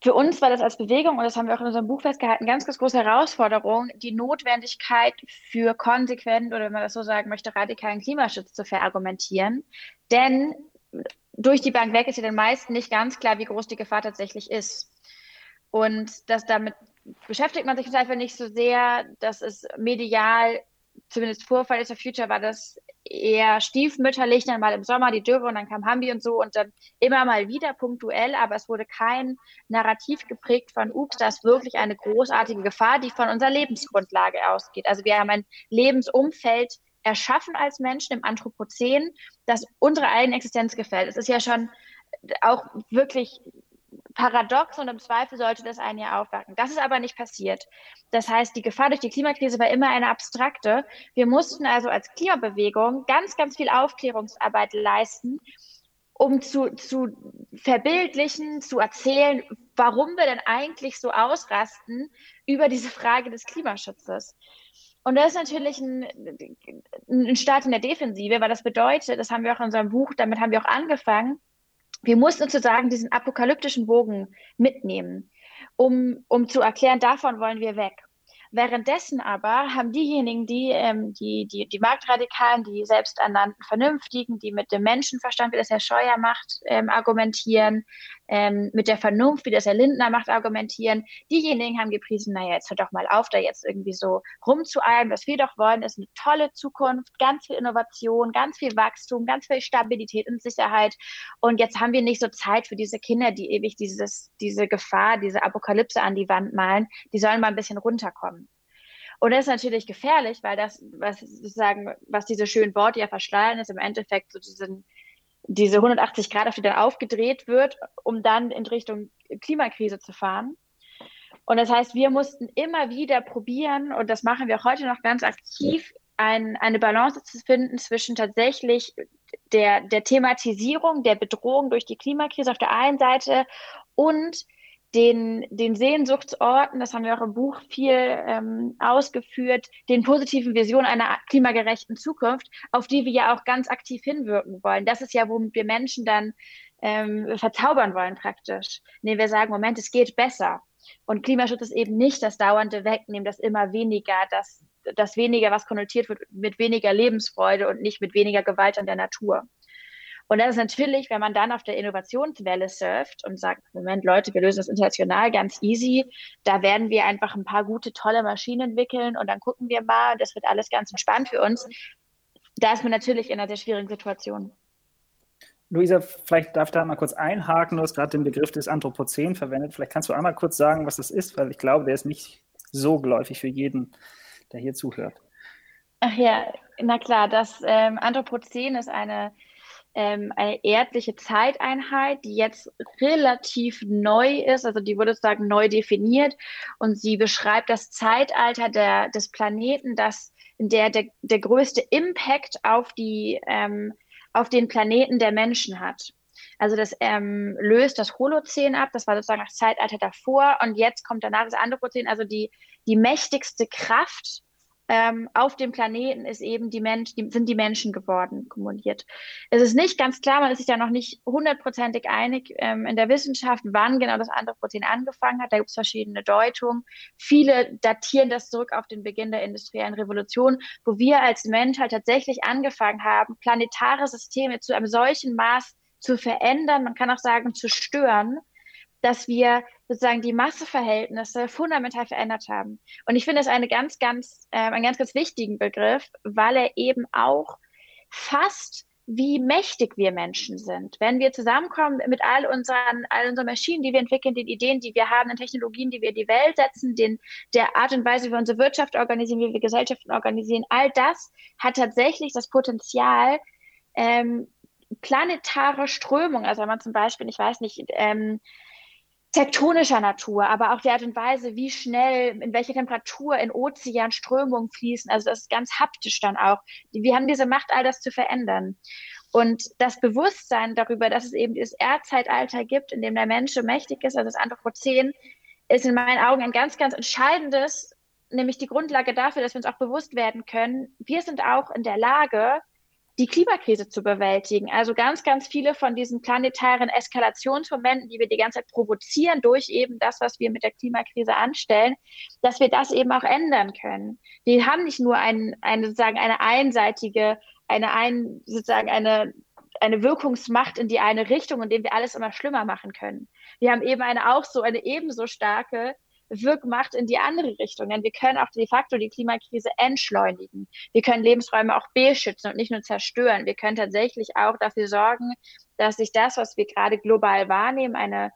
für uns war das als Bewegung, und das haben wir auch in unserem Buch festgehalten, ganz, ganz große Herausforderung, die Notwendigkeit für konsequent oder wenn man das so sagen möchte, radikalen Klimaschutz zu verargumentieren. Denn durch die Bank weg ist ja den meisten nicht ganz klar, wie groß die Gefahr tatsächlich ist. Und das damit beschäftigt man sich Zweifel nicht so sehr, dass es medial, zumindest vor Fridays for Future war das eher stiefmütterlich, dann mal im Sommer die Dürre und dann kam Hambi und so und dann immer mal wieder punktuell, aber es wurde kein Narrativ geprägt von, ups, das ist wirklich eine großartige Gefahr, die von unserer Lebensgrundlage ausgeht. Also wir haben ein Lebensumfeld erschaffen als Menschen im Anthropozän, das unsere eigene Existenz gefällt. Es ist ja schon auch wirklich paradox und im Zweifel sollte das einen ja aufwachen. Das ist aber nicht passiert. Das heißt, die Gefahr durch die Klimakrise war immer eine abstrakte. Wir mussten also als Klimabewegung ganz, ganz viel Aufklärungsarbeit leisten, um zu, zu verbildlichen, zu erzählen, warum wir denn eigentlich so ausrasten über diese Frage des Klimaschutzes. Und das ist natürlich ein, ein Start in der Defensive, weil das bedeutet, das haben wir auch in unserem Buch, damit haben wir auch angefangen, wir mussten sozusagen diesen apokalyptischen Bogen mitnehmen, um, um zu erklären, davon wollen wir weg. Währenddessen aber haben diejenigen, die, ähm, die, die, die Marktradikalen, die selbsternannten Vernünftigen, die mit dem Menschenverstand, wie das Herr Scheuer macht, ähm, argumentieren, ähm, mit der Vernunft, wie das Herr Lindner macht, argumentieren, diejenigen haben gepriesen, naja, jetzt hör doch mal auf, da jetzt irgendwie so rumzueilen. Was wir doch wollen, ist eine tolle Zukunft, ganz viel Innovation, ganz viel Wachstum, ganz viel Stabilität und Sicherheit. Und jetzt haben wir nicht so Zeit für diese Kinder, die ewig dieses, diese Gefahr, diese Apokalypse an die Wand malen. Die sollen mal ein bisschen runterkommen. Und das ist natürlich gefährlich, weil das, was sozusagen, was diese schönen Worte ja verschleiern, ist im Endeffekt so diesen, diese 180 Grad, auf die dann aufgedreht wird, um dann in Richtung Klimakrise zu fahren. Und das heißt, wir mussten immer wieder probieren, und das machen wir heute noch ganz aktiv, ein, eine Balance zu finden zwischen tatsächlich der, der Thematisierung der Bedrohung durch die Klimakrise auf der einen Seite und den, den Sehnsuchtsorten, das haben wir auch im Buch viel ähm, ausgeführt, den positiven Visionen einer klimagerechten Zukunft, auf die wir ja auch ganz aktiv hinwirken wollen. Das ist ja, womit wir Menschen dann ähm, verzaubern wollen praktisch. Nee, wir sagen, Moment, es geht besser. Und Klimaschutz ist eben nicht das dauernde Wegnehmen, das immer weniger, das, das weniger, was konnotiert wird mit weniger Lebensfreude und nicht mit weniger Gewalt an der Natur. Und das ist natürlich, wenn man dann auf der Innovationswelle surft und sagt, Moment, Leute, wir lösen das international ganz easy, da werden wir einfach ein paar gute, tolle Maschinen entwickeln und dann gucken wir mal, das wird alles ganz entspannt für uns. Da ist man natürlich in einer sehr schwierigen Situation. Luisa, vielleicht darf ich da mal kurz einhaken. Du hast gerade den Begriff des Anthropozän verwendet. Vielleicht kannst du einmal kurz sagen, was das ist, weil ich glaube, der ist nicht so geläufig für jeden, der hier zuhört. Ach ja, na klar, das ähm, Anthropozän ist eine ähm, eine erdliche Zeiteinheit, die jetzt relativ neu ist, also die wurde sozusagen neu definiert und sie beschreibt das Zeitalter der, des Planeten, das in der, der der größte Impact auf die ähm, auf den Planeten der Menschen hat. Also das ähm, löst das Holozän ab, das war sozusagen das Zeitalter davor und jetzt kommt danach das Anthropozän, also die die mächtigste Kraft ähm, auf dem Planeten ist eben die Mensch, die, sind die Menschen geworden, kumuliert. Es ist nicht ganz klar, man ist sich da noch nicht hundertprozentig einig ähm, in der Wissenschaft, wann genau das Anthropozän angefangen hat. Da gibt es verschiedene Deutungen. Viele datieren das zurück auf den Beginn der industriellen Revolution, wo wir als Mensch halt tatsächlich angefangen haben, planetare Systeme zu einem solchen Maß zu verändern, man kann auch sagen, zu stören, dass wir sozusagen die Masseverhältnisse fundamental verändert haben. Und ich finde es eine ganz, ganz, äh, einen ganz, ganz wichtigen Begriff, weil er eben auch fast wie mächtig wir Menschen sind. Wenn wir zusammenkommen mit all unseren, all unseren Maschinen, die wir entwickeln, den Ideen, die wir haben, den Technologien, die wir in die Welt setzen, den, der Art und Weise, wie wir unsere Wirtschaft organisieren, wie wir Gesellschaften organisieren, all das hat tatsächlich das Potenzial, ähm, planetare Strömung, also wenn man zum Beispiel, ich weiß nicht, ähm, tektonischer Natur, aber auch die Art und Weise, wie schnell, in welcher Temperatur in Ozean Strömungen fließen. Also das ist ganz haptisch dann auch. Wir haben diese Macht, all das zu verändern. Und das Bewusstsein darüber, dass es eben dieses Erdzeitalter gibt, in dem der Mensch so mächtig ist, also das Anthropozän, ist in meinen Augen ein ganz, ganz entscheidendes, nämlich die Grundlage dafür, dass wir uns auch bewusst werden können, wir sind auch in der Lage, die Klimakrise zu bewältigen. Also ganz, ganz viele von diesen planetaren Eskalationsmomenten, die wir die ganze Zeit provozieren durch eben das, was wir mit der Klimakrise anstellen, dass wir das eben auch ändern können. Wir haben nicht nur ein, eine, sozusagen eine einseitige, eine ein, sozusagen eine, eine Wirkungsmacht in die eine Richtung, in dem wir alles immer schlimmer machen können. Wir haben eben eine auch so eine ebenso starke Wirkmacht in die andere Richtung. Denn wir können auch de facto die Klimakrise entschleunigen. Wir können Lebensräume auch beschützen und nicht nur zerstören. Wir können tatsächlich auch dafür sorgen, dass sich das, was wir gerade global wahrnehmen, eine,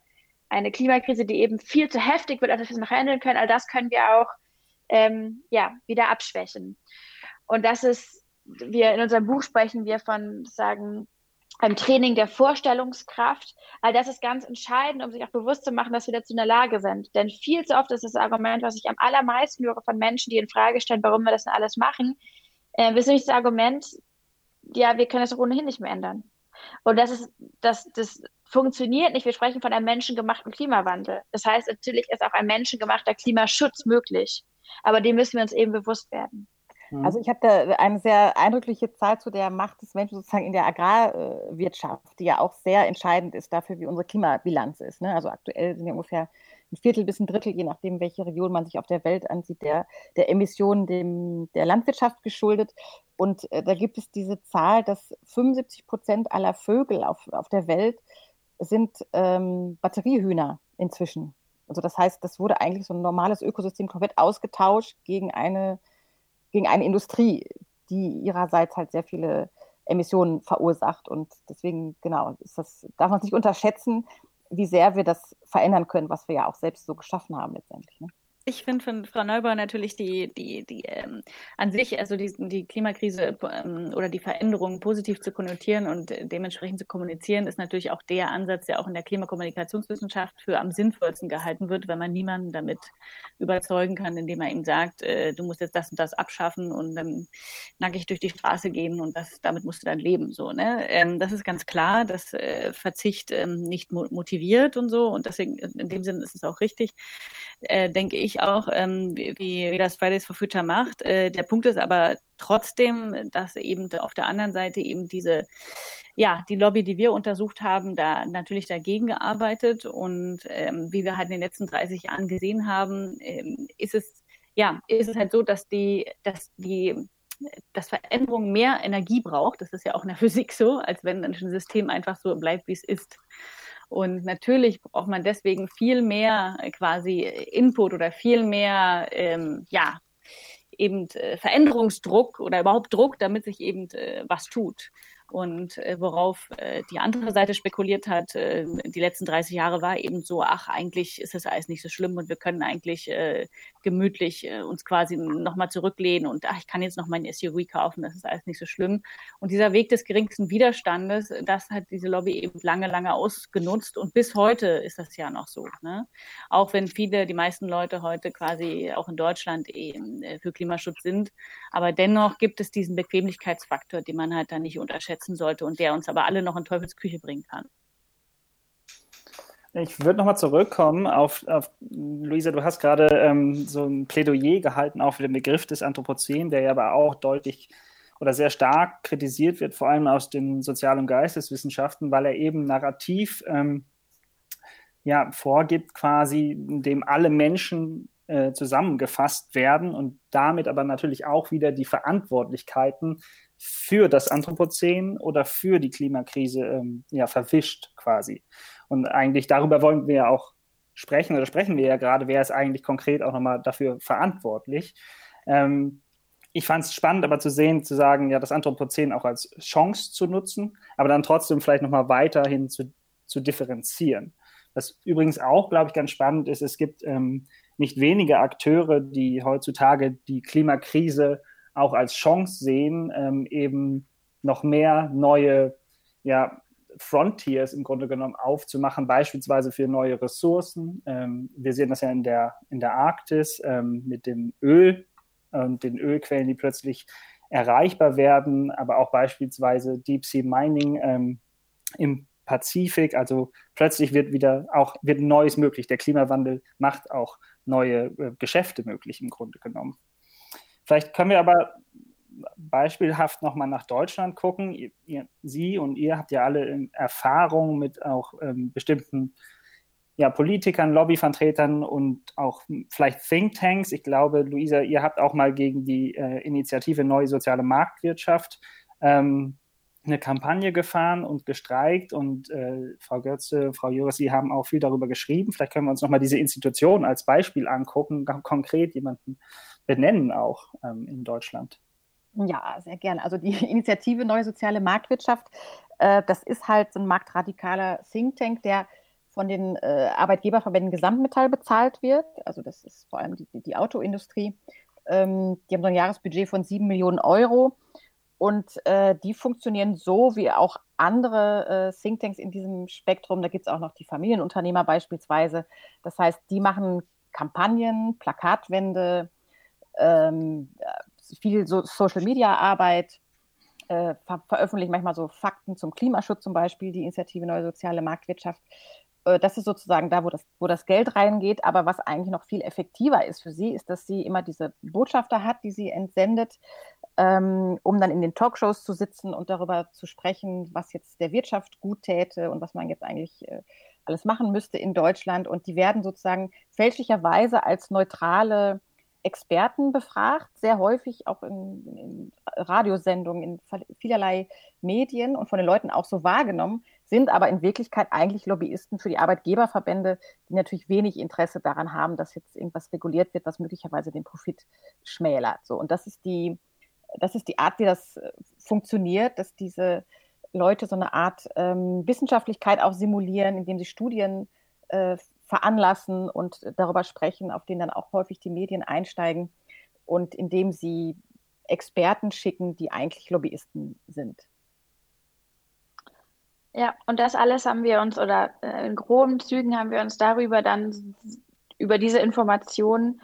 eine Klimakrise, die eben viel zu heftig wird, als wir es noch handeln können, all das können wir auch ähm, ja, wieder abschwächen. Und das ist, wir in unserem Buch sprechen wir von sagen einem Training der Vorstellungskraft. All das ist ganz entscheidend, um sich auch bewusst zu machen, dass wir dazu in der Lage sind. Denn viel zu oft ist das Argument, was ich am allermeisten höre von Menschen, die in Frage stellen, warum wir das denn alles machen, äh, ist nämlich das Argument, ja, wir können das ohnehin nicht mehr ändern. Und das ist, das, das funktioniert nicht. Wir sprechen von einem menschengemachten Klimawandel. Das heißt, natürlich ist auch ein menschengemachter Klimaschutz möglich. Aber dem müssen wir uns eben bewusst werden. Mhm. Also ich habe da eine sehr eindrückliche Zahl zu der Macht des Menschen sozusagen in der Agrarwirtschaft, die ja auch sehr entscheidend ist dafür, wie unsere Klimabilanz ist. Ne? Also aktuell sind ja ungefähr ein Viertel bis ein Drittel, je nachdem, welche Region man sich auf der Welt ansieht, der, der Emissionen dem, der Landwirtschaft geschuldet. Und äh, da gibt es diese Zahl, dass 75 Prozent aller Vögel auf, auf der Welt sind ähm, Batteriehühner inzwischen. Also das heißt, das wurde eigentlich so ein normales Ökosystem komplett ausgetauscht gegen eine gegen eine Industrie, die ihrerseits halt sehr viele Emissionen verursacht. Und deswegen, genau, ist das, darf man nicht unterschätzen, wie sehr wir das verändern können, was wir ja auch selbst so geschaffen haben letztendlich. Ne? Ich finde von Frau Neubauer natürlich die, die, die ähm, an sich, also die, die Klimakrise ähm, oder die Veränderungen positiv zu konnotieren und äh, dementsprechend zu kommunizieren, ist natürlich auch der Ansatz, der auch in der Klimakommunikationswissenschaft für am sinnvollsten gehalten wird, weil man niemanden damit überzeugen kann, indem man ihm sagt, äh, du musst jetzt das und das abschaffen und dann nackig durch die Straße gehen und das, damit musst du dann leben. So, ne? Ähm, das ist ganz klar, dass äh, Verzicht ähm, nicht motiviert und so und deswegen in dem Sinne ist es auch richtig, äh, denke ich auch, ähm, wie, wie das Fridays for Future macht. Äh, der Punkt ist aber trotzdem, dass eben auf der anderen Seite eben diese, ja, die Lobby, die wir untersucht haben, da natürlich dagegen gearbeitet. Und ähm, wie wir halt in den letzten 30 Jahren gesehen haben, ähm, ist es, ja, ist es halt so, dass die, dass die dass Veränderung mehr Energie braucht. Das ist ja auch in der Physik so, als wenn ein System einfach so bleibt, wie es ist. Und natürlich braucht man deswegen viel mehr äh, quasi Input oder viel mehr, ähm, ja, eben äh, Veränderungsdruck oder überhaupt Druck, damit sich eben äh, was tut. Und äh, worauf äh, die andere Seite spekuliert hat, äh, die letzten 30 Jahre war eben so, ach, eigentlich ist das alles nicht so schlimm und wir können eigentlich äh, gemütlich äh, uns quasi nochmal zurücklehnen und ach, ich kann jetzt noch mein SUV kaufen, das ist alles nicht so schlimm. Und dieser Weg des geringsten Widerstandes, das hat diese Lobby eben lange, lange ausgenutzt und bis heute ist das ja noch so. Ne? Auch wenn viele, die meisten Leute heute quasi auch in Deutschland eben äh, für Klimaschutz sind, aber dennoch gibt es diesen Bequemlichkeitsfaktor, den man halt da nicht unterschätzen sollte und der uns aber alle noch in Teufelsküche bringen kann. Ich würde nochmal zurückkommen auf, auf, Luisa, du hast gerade ähm, so ein Plädoyer gehalten, auch für den Begriff des Anthropozän, der ja aber auch deutlich oder sehr stark kritisiert wird, vor allem aus den Sozial- und Geisteswissenschaften, weil er eben narrativ ähm, ja, vorgibt, quasi, dem alle Menschen äh, zusammengefasst werden und damit aber natürlich auch wieder die Verantwortlichkeiten für das Anthropozän oder für die Klimakrise ähm, ja, verwischt quasi. Und eigentlich darüber wollen wir ja auch sprechen oder sprechen wir ja gerade, wer ist eigentlich konkret auch nochmal dafür verantwortlich. Ähm, ich fand es spannend, aber zu sehen, zu sagen, ja, das Anthropozän auch als Chance zu nutzen, aber dann trotzdem vielleicht nochmal weiterhin zu, zu differenzieren. Was übrigens auch, glaube ich, ganz spannend ist, es gibt ähm, nicht wenige Akteure, die heutzutage die Klimakrise auch als Chance sehen, ähm, eben noch mehr neue ja, Frontiers im Grunde genommen aufzumachen, beispielsweise für neue Ressourcen. Ähm, wir sehen das ja in der, in der Arktis ähm, mit dem Öl und den Ölquellen, die plötzlich erreichbar werden, aber auch beispielsweise Deep Sea Mining ähm, im Pazifik. Also plötzlich wird wieder auch wird Neues möglich. Der Klimawandel macht auch neue äh, Geschäfte möglich im Grunde genommen. Vielleicht können wir aber beispielhaft nochmal nach Deutschland gucken. Ihr, Sie und ihr habt ja alle ähm, Erfahrung mit auch ähm, bestimmten ja, Politikern, Lobbyvertretern und auch vielleicht Thinktanks. Ich glaube, Luisa, ihr habt auch mal gegen die äh, Initiative Neue Soziale Marktwirtschaft ähm, eine Kampagne gefahren und gestreikt und äh, Frau Götze, Frau Juris, Sie haben auch viel darüber geschrieben. Vielleicht können wir uns nochmal diese Institution als Beispiel angucken, konkret jemanden benennen auch ähm, in Deutschland. Ja, sehr gerne. Also die Initiative Neue Soziale Marktwirtschaft, äh, das ist halt so ein marktradikaler Think Tank, der von den äh, Arbeitgeberverbänden Gesamtmetall bezahlt wird. Also das ist vor allem die, die Autoindustrie. Ähm, die haben so ein Jahresbudget von sieben Millionen Euro. Und äh, die funktionieren so wie auch andere äh, Thinktanks in diesem Spektrum. Da gibt es auch noch die Familienunternehmer beispielsweise. Das heißt, die machen Kampagnen, Plakatwände, ähm, viel so Social-Media-Arbeit, äh, ver veröffentlichen manchmal so Fakten zum Klimaschutz zum Beispiel, die Initiative Neue Soziale Marktwirtschaft. Äh, das ist sozusagen da, wo das, wo das Geld reingeht. Aber was eigentlich noch viel effektiver ist für sie, ist, dass sie immer diese Botschafter hat, die sie entsendet, ähm, um dann in den Talkshows zu sitzen und darüber zu sprechen, was jetzt der Wirtschaft gut täte und was man jetzt eigentlich äh, alles machen müsste in Deutschland. Und die werden sozusagen fälschlicherweise als neutrale Experten befragt, sehr häufig auch in, in, Radiosendungen, in vielerlei Medien und von den Leuten auch so wahrgenommen, sind aber in Wirklichkeit eigentlich Lobbyisten für die Arbeitgeberverbände, die natürlich wenig Interesse daran haben, dass jetzt irgendwas reguliert wird, was möglicherweise den Profit schmälert. So, und das ist die, das ist die Art, wie das äh, funktioniert, dass diese Leute so eine Art ähm, Wissenschaftlichkeit auch simulieren, indem sie Studien äh, veranlassen und darüber sprechen, auf denen dann auch häufig die Medien einsteigen und indem sie Experten schicken, die eigentlich Lobbyisten sind. Ja, und das alles haben wir uns, oder äh, in groben Zügen haben wir uns darüber dann, über diese Informationen,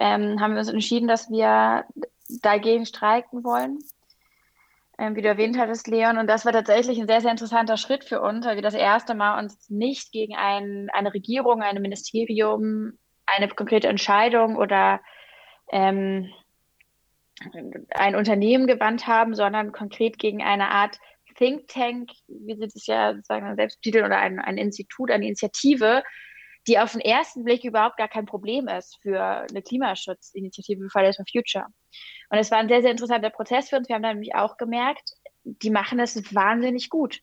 ähm, haben wir uns entschieden, dass wir dagegen streiken wollen ähm, wie du erwähnt hattest, Leon. Und das war tatsächlich ein sehr, sehr interessanter Schritt für uns, weil wir das erste Mal uns nicht gegen ein, eine Regierung, ein Ministerium, eine konkrete Entscheidung oder ähm, ein Unternehmen gewandt haben, sondern konkret gegen eine Art Think Tank, wie sie das ja sagen, selbst titeln, oder ein, ein Institut, eine Initiative, die auf den ersten Blick überhaupt gar kein Problem ist für eine Klimaschutzinitiative Fridays for Future. Und es war ein sehr, sehr interessanter Prozess für uns. Wir haben dann nämlich auch gemerkt, die machen es wahnsinnig gut.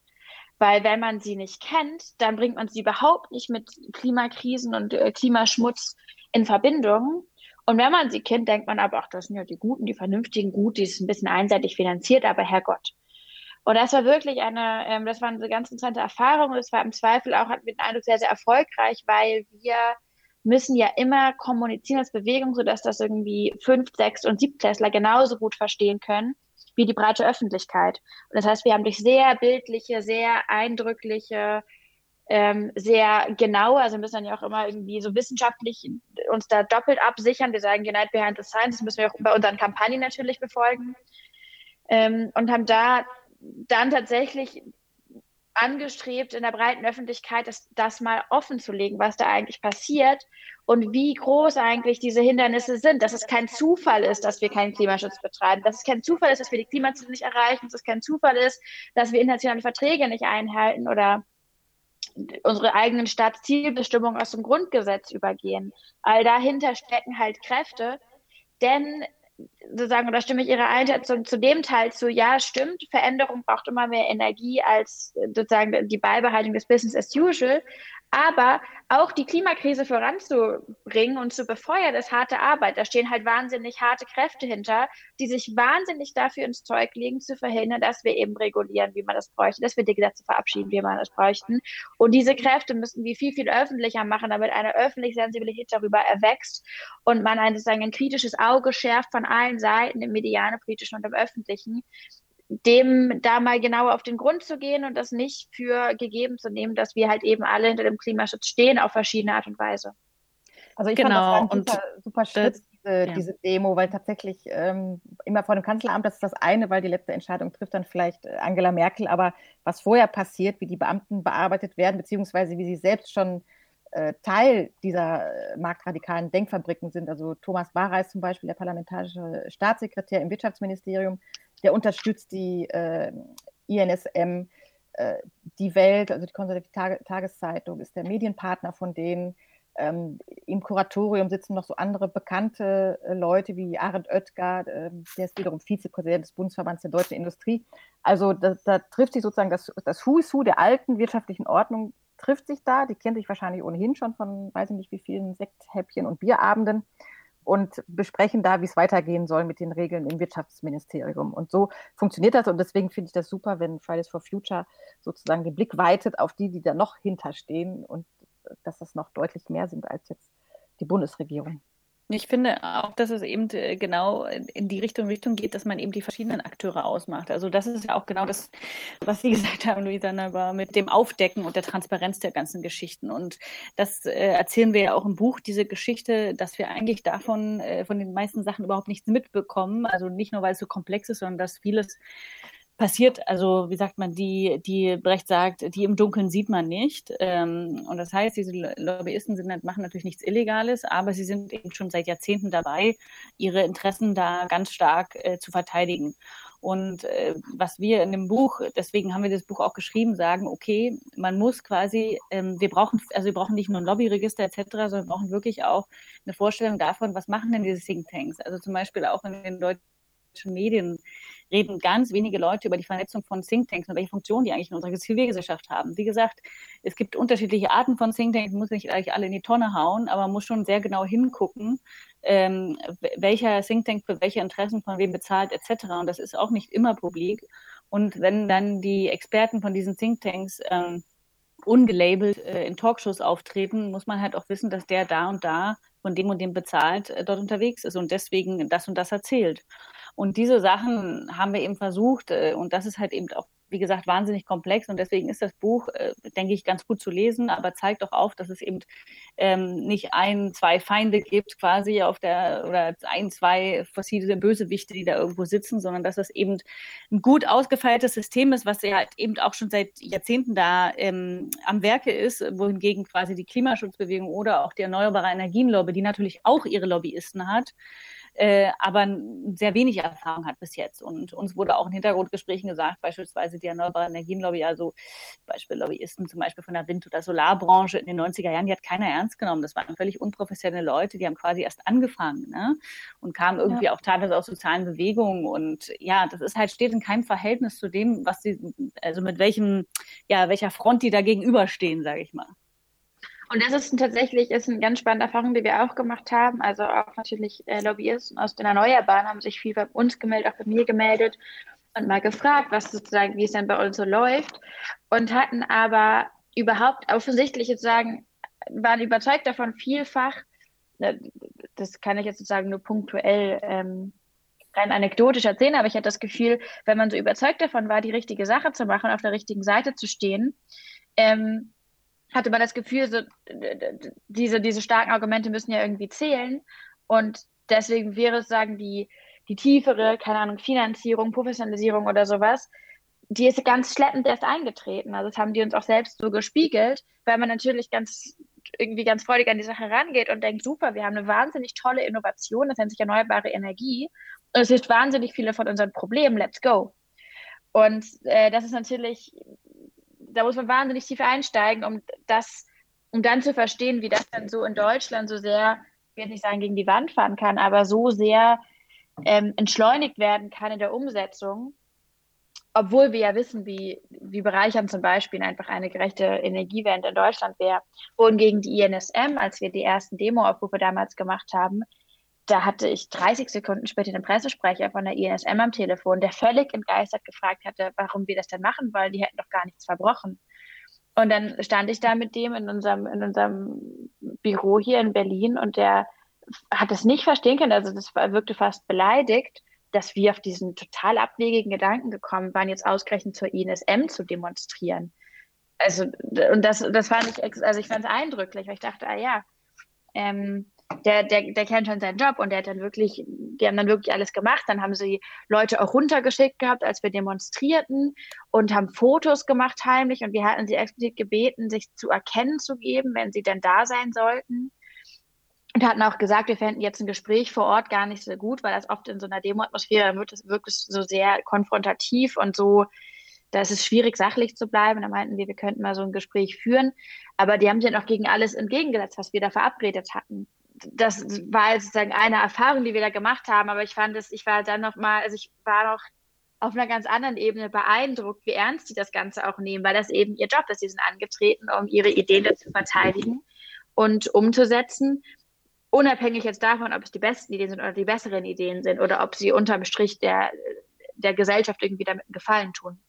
Weil wenn man sie nicht kennt, dann bringt man sie überhaupt nicht mit Klimakrisen und äh, Klimaschmutz in Verbindung. Und wenn man sie kennt, denkt man aber, ach, das sind ja die Guten, die Vernünftigen, gut, die ist ein bisschen einseitig finanziert, aber Herrgott. Und das war wirklich eine, ähm, das war eine ganz interessante Erfahrung. Es war im Zweifel auch, hatten wir den Eindruck, sehr, sehr erfolgreich, weil wir müssen ja immer kommunizieren als Bewegung, sodass das irgendwie fünf, sechs und siebtklässler genauso gut verstehen können wie die breite Öffentlichkeit. Und das heißt, wir haben durch sehr bildliche, sehr eindrückliche, ähm, sehr genaue, also müssen dann ja auch immer irgendwie so wissenschaftlich uns da doppelt absichern. Wir sagen Unite Behind the Science, das müssen wir auch bei unseren Kampagnen natürlich befolgen. Ähm, und haben da dann tatsächlich angestrebt, in der breiten Öffentlichkeit das, das mal offen zu legen, was da eigentlich passiert und wie groß eigentlich diese Hindernisse sind. Dass es kein Zufall ist, dass wir keinen Klimaschutz betreiben, dass es kein Zufall ist, dass wir die Klimaziele nicht erreichen, dass es kein Zufall ist, dass wir internationale Verträge nicht einhalten oder unsere eigenen Staatszielbestimmungen aus dem Grundgesetz übergehen. All dahinter stecken halt Kräfte, denn sozusagen, da stimme ich Ihrer Einschätzung zu dem Teil zu, ja, stimmt, Veränderung braucht immer mehr Energie als sozusagen die Beibehaltung des Business as usual. Aber auch die Klimakrise voranzubringen und zu befeuern, ist harte Arbeit. Da stehen halt wahnsinnig harte Kräfte hinter, die sich wahnsinnig dafür ins Zeug legen, zu verhindern, dass wir eben regulieren, wie man das bräuchte, dass wir die Gesetze verabschieden, wie man das bräuchten. Und diese Kräfte müssen wir viel, viel öffentlicher machen, damit eine öffentliche Sensibilität darüber erwächst und man ein, sozusagen ein kritisches Auge schärft von allen Seiten, im medialen, politischen und im öffentlichen, dem da mal genauer auf den Grund zu gehen und das nicht für gegeben zu nehmen, dass wir halt eben alle hinter dem Klimaschutz stehen auf verschiedene Art und Weise. Also ich genau. fand das super, super Schritt, das, diese, ja. diese, Demo, weil tatsächlich ähm, immer vor dem Kanzleramt, das ist das eine, weil die letzte Entscheidung trifft dann vielleicht äh, Angela Merkel, aber was vorher passiert, wie die Beamten bearbeitet werden, beziehungsweise wie sie selbst schon äh, Teil dieser äh, marktradikalen Denkfabriken sind. Also Thomas Barreis zum Beispiel, der parlamentarische Staatssekretär im Wirtschaftsministerium, der unterstützt die äh, INSM, äh, die Welt, also die konservative Tage Tageszeitung, ist der Medienpartner von denen. Ähm, Im Kuratorium sitzen noch so andere bekannte äh, Leute wie Arend Oetker, äh, der ist wiederum Vizepräsident des Bundesverbands der deutschen Industrie. Also da, da trifft sich sozusagen das, das Who is Who der alten wirtschaftlichen Ordnung, trifft sich da. Die kennen sich wahrscheinlich ohnehin schon von, weiß ich nicht wie vielen Sekthäppchen und Bierabenden und besprechen da, wie es weitergehen soll mit den Regeln im Wirtschaftsministerium. Und so funktioniert das und deswegen finde ich das super, wenn Fridays for Future sozusagen den Blick weitet auf die, die da noch hinterstehen und dass das noch deutlich mehr sind als jetzt die Bundesregierung. Ich finde auch, dass es eben äh, genau in die Richtung, Richtung geht, dass man eben die verschiedenen Akteure ausmacht. Also das ist ja auch genau das, was Sie gesagt haben, Luisa, war mit dem Aufdecken und der Transparenz der ganzen Geschichten. Und das äh, erzählen wir ja auch im Buch, diese Geschichte, dass wir eigentlich davon, äh, von den meisten Sachen überhaupt nichts mitbekommen. Also nicht nur, weil es so komplex ist, sondern dass vieles passiert, also wie sagt man, die, die Brecht sagt, die im Dunkeln sieht man nicht. Ähm, und das heißt, diese Lobbyisten sind, machen natürlich nichts Illegales, aber sie sind eben schon seit Jahrzehnten dabei, ihre Interessen da ganz stark äh, zu verteidigen. Und äh, was wir in dem Buch, deswegen haben wir das Buch auch geschrieben, sagen, okay, man muss quasi, ähm, wir brauchen, also wir brauchen nicht nur ein Lobbyregister etc., sondern wir brauchen wirklich auch eine Vorstellung davon, was machen denn diese Thinktanks? Also zum Beispiel auch in den deutschen Medien reden ganz wenige Leute über die Vernetzung von Thinktanks und welche Funktion die eigentlich in unserer Zivilgesellschaft haben. Wie gesagt, es gibt unterschiedliche Arten von Thinktanks, muss nicht gleich alle in die Tonne hauen, aber man muss schon sehr genau hingucken, ähm, welcher Thinktank für welche Interessen von wem bezahlt etc. Und das ist auch nicht immer publik. Und wenn dann die Experten von diesen Thinktanks ähm, ungelabelt äh, in Talkshows auftreten, muss man halt auch wissen, dass der da und da von dem und dem bezahlt äh, dort unterwegs ist und deswegen das und das erzählt. Und diese Sachen haben wir eben versucht, äh, und das ist halt eben auch, wie gesagt, wahnsinnig komplex. Und deswegen ist das Buch, äh, denke ich, ganz gut zu lesen, aber zeigt auch auf, dass es eben ähm, nicht ein, zwei Feinde gibt, quasi auf der, oder ein, zwei fossile Bösewichte, die da irgendwo sitzen, sondern dass es eben ein gut ausgefeiltes System ist, was ja halt eben auch schon seit Jahrzehnten da ähm, am Werke ist, wohingegen quasi die Klimaschutzbewegung oder auch die Erneuerbare Energienlobby, die natürlich auch ihre Lobbyisten hat, äh, aber sehr wenig Erfahrung hat bis jetzt. Und uns wurde auch in Hintergrundgesprächen gesagt, beispielsweise die Erneuerbare Energienlobby, also Beispiel Lobbyisten zum Beispiel von der Wind- oder Solarbranche in den 90er Jahren, die hat keiner ernst genommen. Das waren völlig unprofessionelle Leute, die haben quasi erst angefangen ne? und kamen irgendwie ja. auch teilweise aus sozialen Bewegungen. Und ja, das ist halt, steht in keinem Verhältnis zu dem, was sie, also mit welchem, ja, welcher Front die da gegenüberstehen, sage ich mal. Und das ist tatsächlich ist eine ganz spannende Erfahrung, die wir auch gemacht haben. Also auch natürlich äh, Lobbyisten aus den Erneuerbaren haben sich viel bei uns gemeldet, auch bei mir gemeldet und mal gefragt, was sozusagen, wie es denn bei uns so läuft. Und hatten aber überhaupt offensichtlich sozusagen, waren überzeugt davon vielfach, äh, das kann ich jetzt sozusagen nur punktuell ähm, rein anekdotisch erzählen, aber ich hatte das Gefühl, wenn man so überzeugt davon war, die richtige Sache zu machen, auf der richtigen Seite zu stehen, ähm, hatte man das Gefühl, so, diese, diese starken Argumente müssen ja irgendwie zählen. Und deswegen wäre es, sagen die, die tiefere, keine Ahnung, Finanzierung, Professionalisierung oder sowas, die ist ganz schleppend erst eingetreten. Also das haben die uns auch selbst so gespiegelt, weil man natürlich ganz irgendwie ganz freudig an die Sache rangeht und denkt, super, wir haben eine wahnsinnig tolle Innovation, das nennt sich erneuerbare Energie. Und es hilft wahnsinnig viele von unseren Problemen, let's go. Und äh, das ist natürlich da muss man wahnsinnig tief einsteigen, um das, um dann zu verstehen, wie das dann so in Deutschland so sehr, ich will nicht sagen, gegen die Wand fahren kann, aber so sehr ähm, entschleunigt werden kann in der Umsetzung, obwohl wir ja wissen, wie, wie bereichernd zum Beispiel einfach eine gerechte Energiewende in Deutschland wäre. Wohingegen die INSM, als wir die ersten Demo-Aufrufe damals gemacht haben, da hatte ich 30 Sekunden später den Pressesprecher von der INSM am Telefon, der völlig entgeistert gefragt hatte, warum wir das denn machen, weil die hätten doch gar nichts verbrochen. Und dann stand ich da mit dem in unserem, in unserem Büro hier in Berlin und der hat das nicht verstehen können. Also das wirkte fast beleidigt, dass wir auf diesen total abwegigen Gedanken gekommen waren, jetzt ausgerechnet zur INSM zu demonstrieren. Also, und das, das fand ich, also ich fand es eindrücklich, weil ich dachte, ah ja, ähm, der, der, der kennt schon seinen Job und der hat dann wirklich, die haben dann wirklich alles gemacht. Dann haben sie Leute auch runtergeschickt gehabt, als wir demonstrierten und haben Fotos gemacht heimlich und wir hatten sie explizit gebeten, sich zu erkennen zu geben, wenn sie denn da sein sollten. Und hatten auch gesagt, wir fänden jetzt ein Gespräch vor Ort gar nicht so gut, weil das oft in so einer Demo-Atmosphäre wird es wirklich so sehr konfrontativ und so da ist es schwierig, sachlich zu bleiben. Da meinten wir, wir könnten mal so ein Gespräch führen. Aber die haben sich dann auch gegen alles entgegengesetzt, was wir da verabredet hatten. Das war sozusagen eine Erfahrung, die wir da gemacht haben. Aber ich fand es, ich war dann noch mal, also ich war noch auf einer ganz anderen Ebene beeindruckt, wie ernst die das Ganze auch nehmen, weil das eben ihr Job ist. Sie sind angetreten, um ihre Ideen zu verteidigen und umzusetzen unabhängig jetzt davon, ob es die besten Ideen sind oder die besseren Ideen sind oder ob sie unterm Strich der, der Gesellschaft irgendwie damit einen Gefallen tun.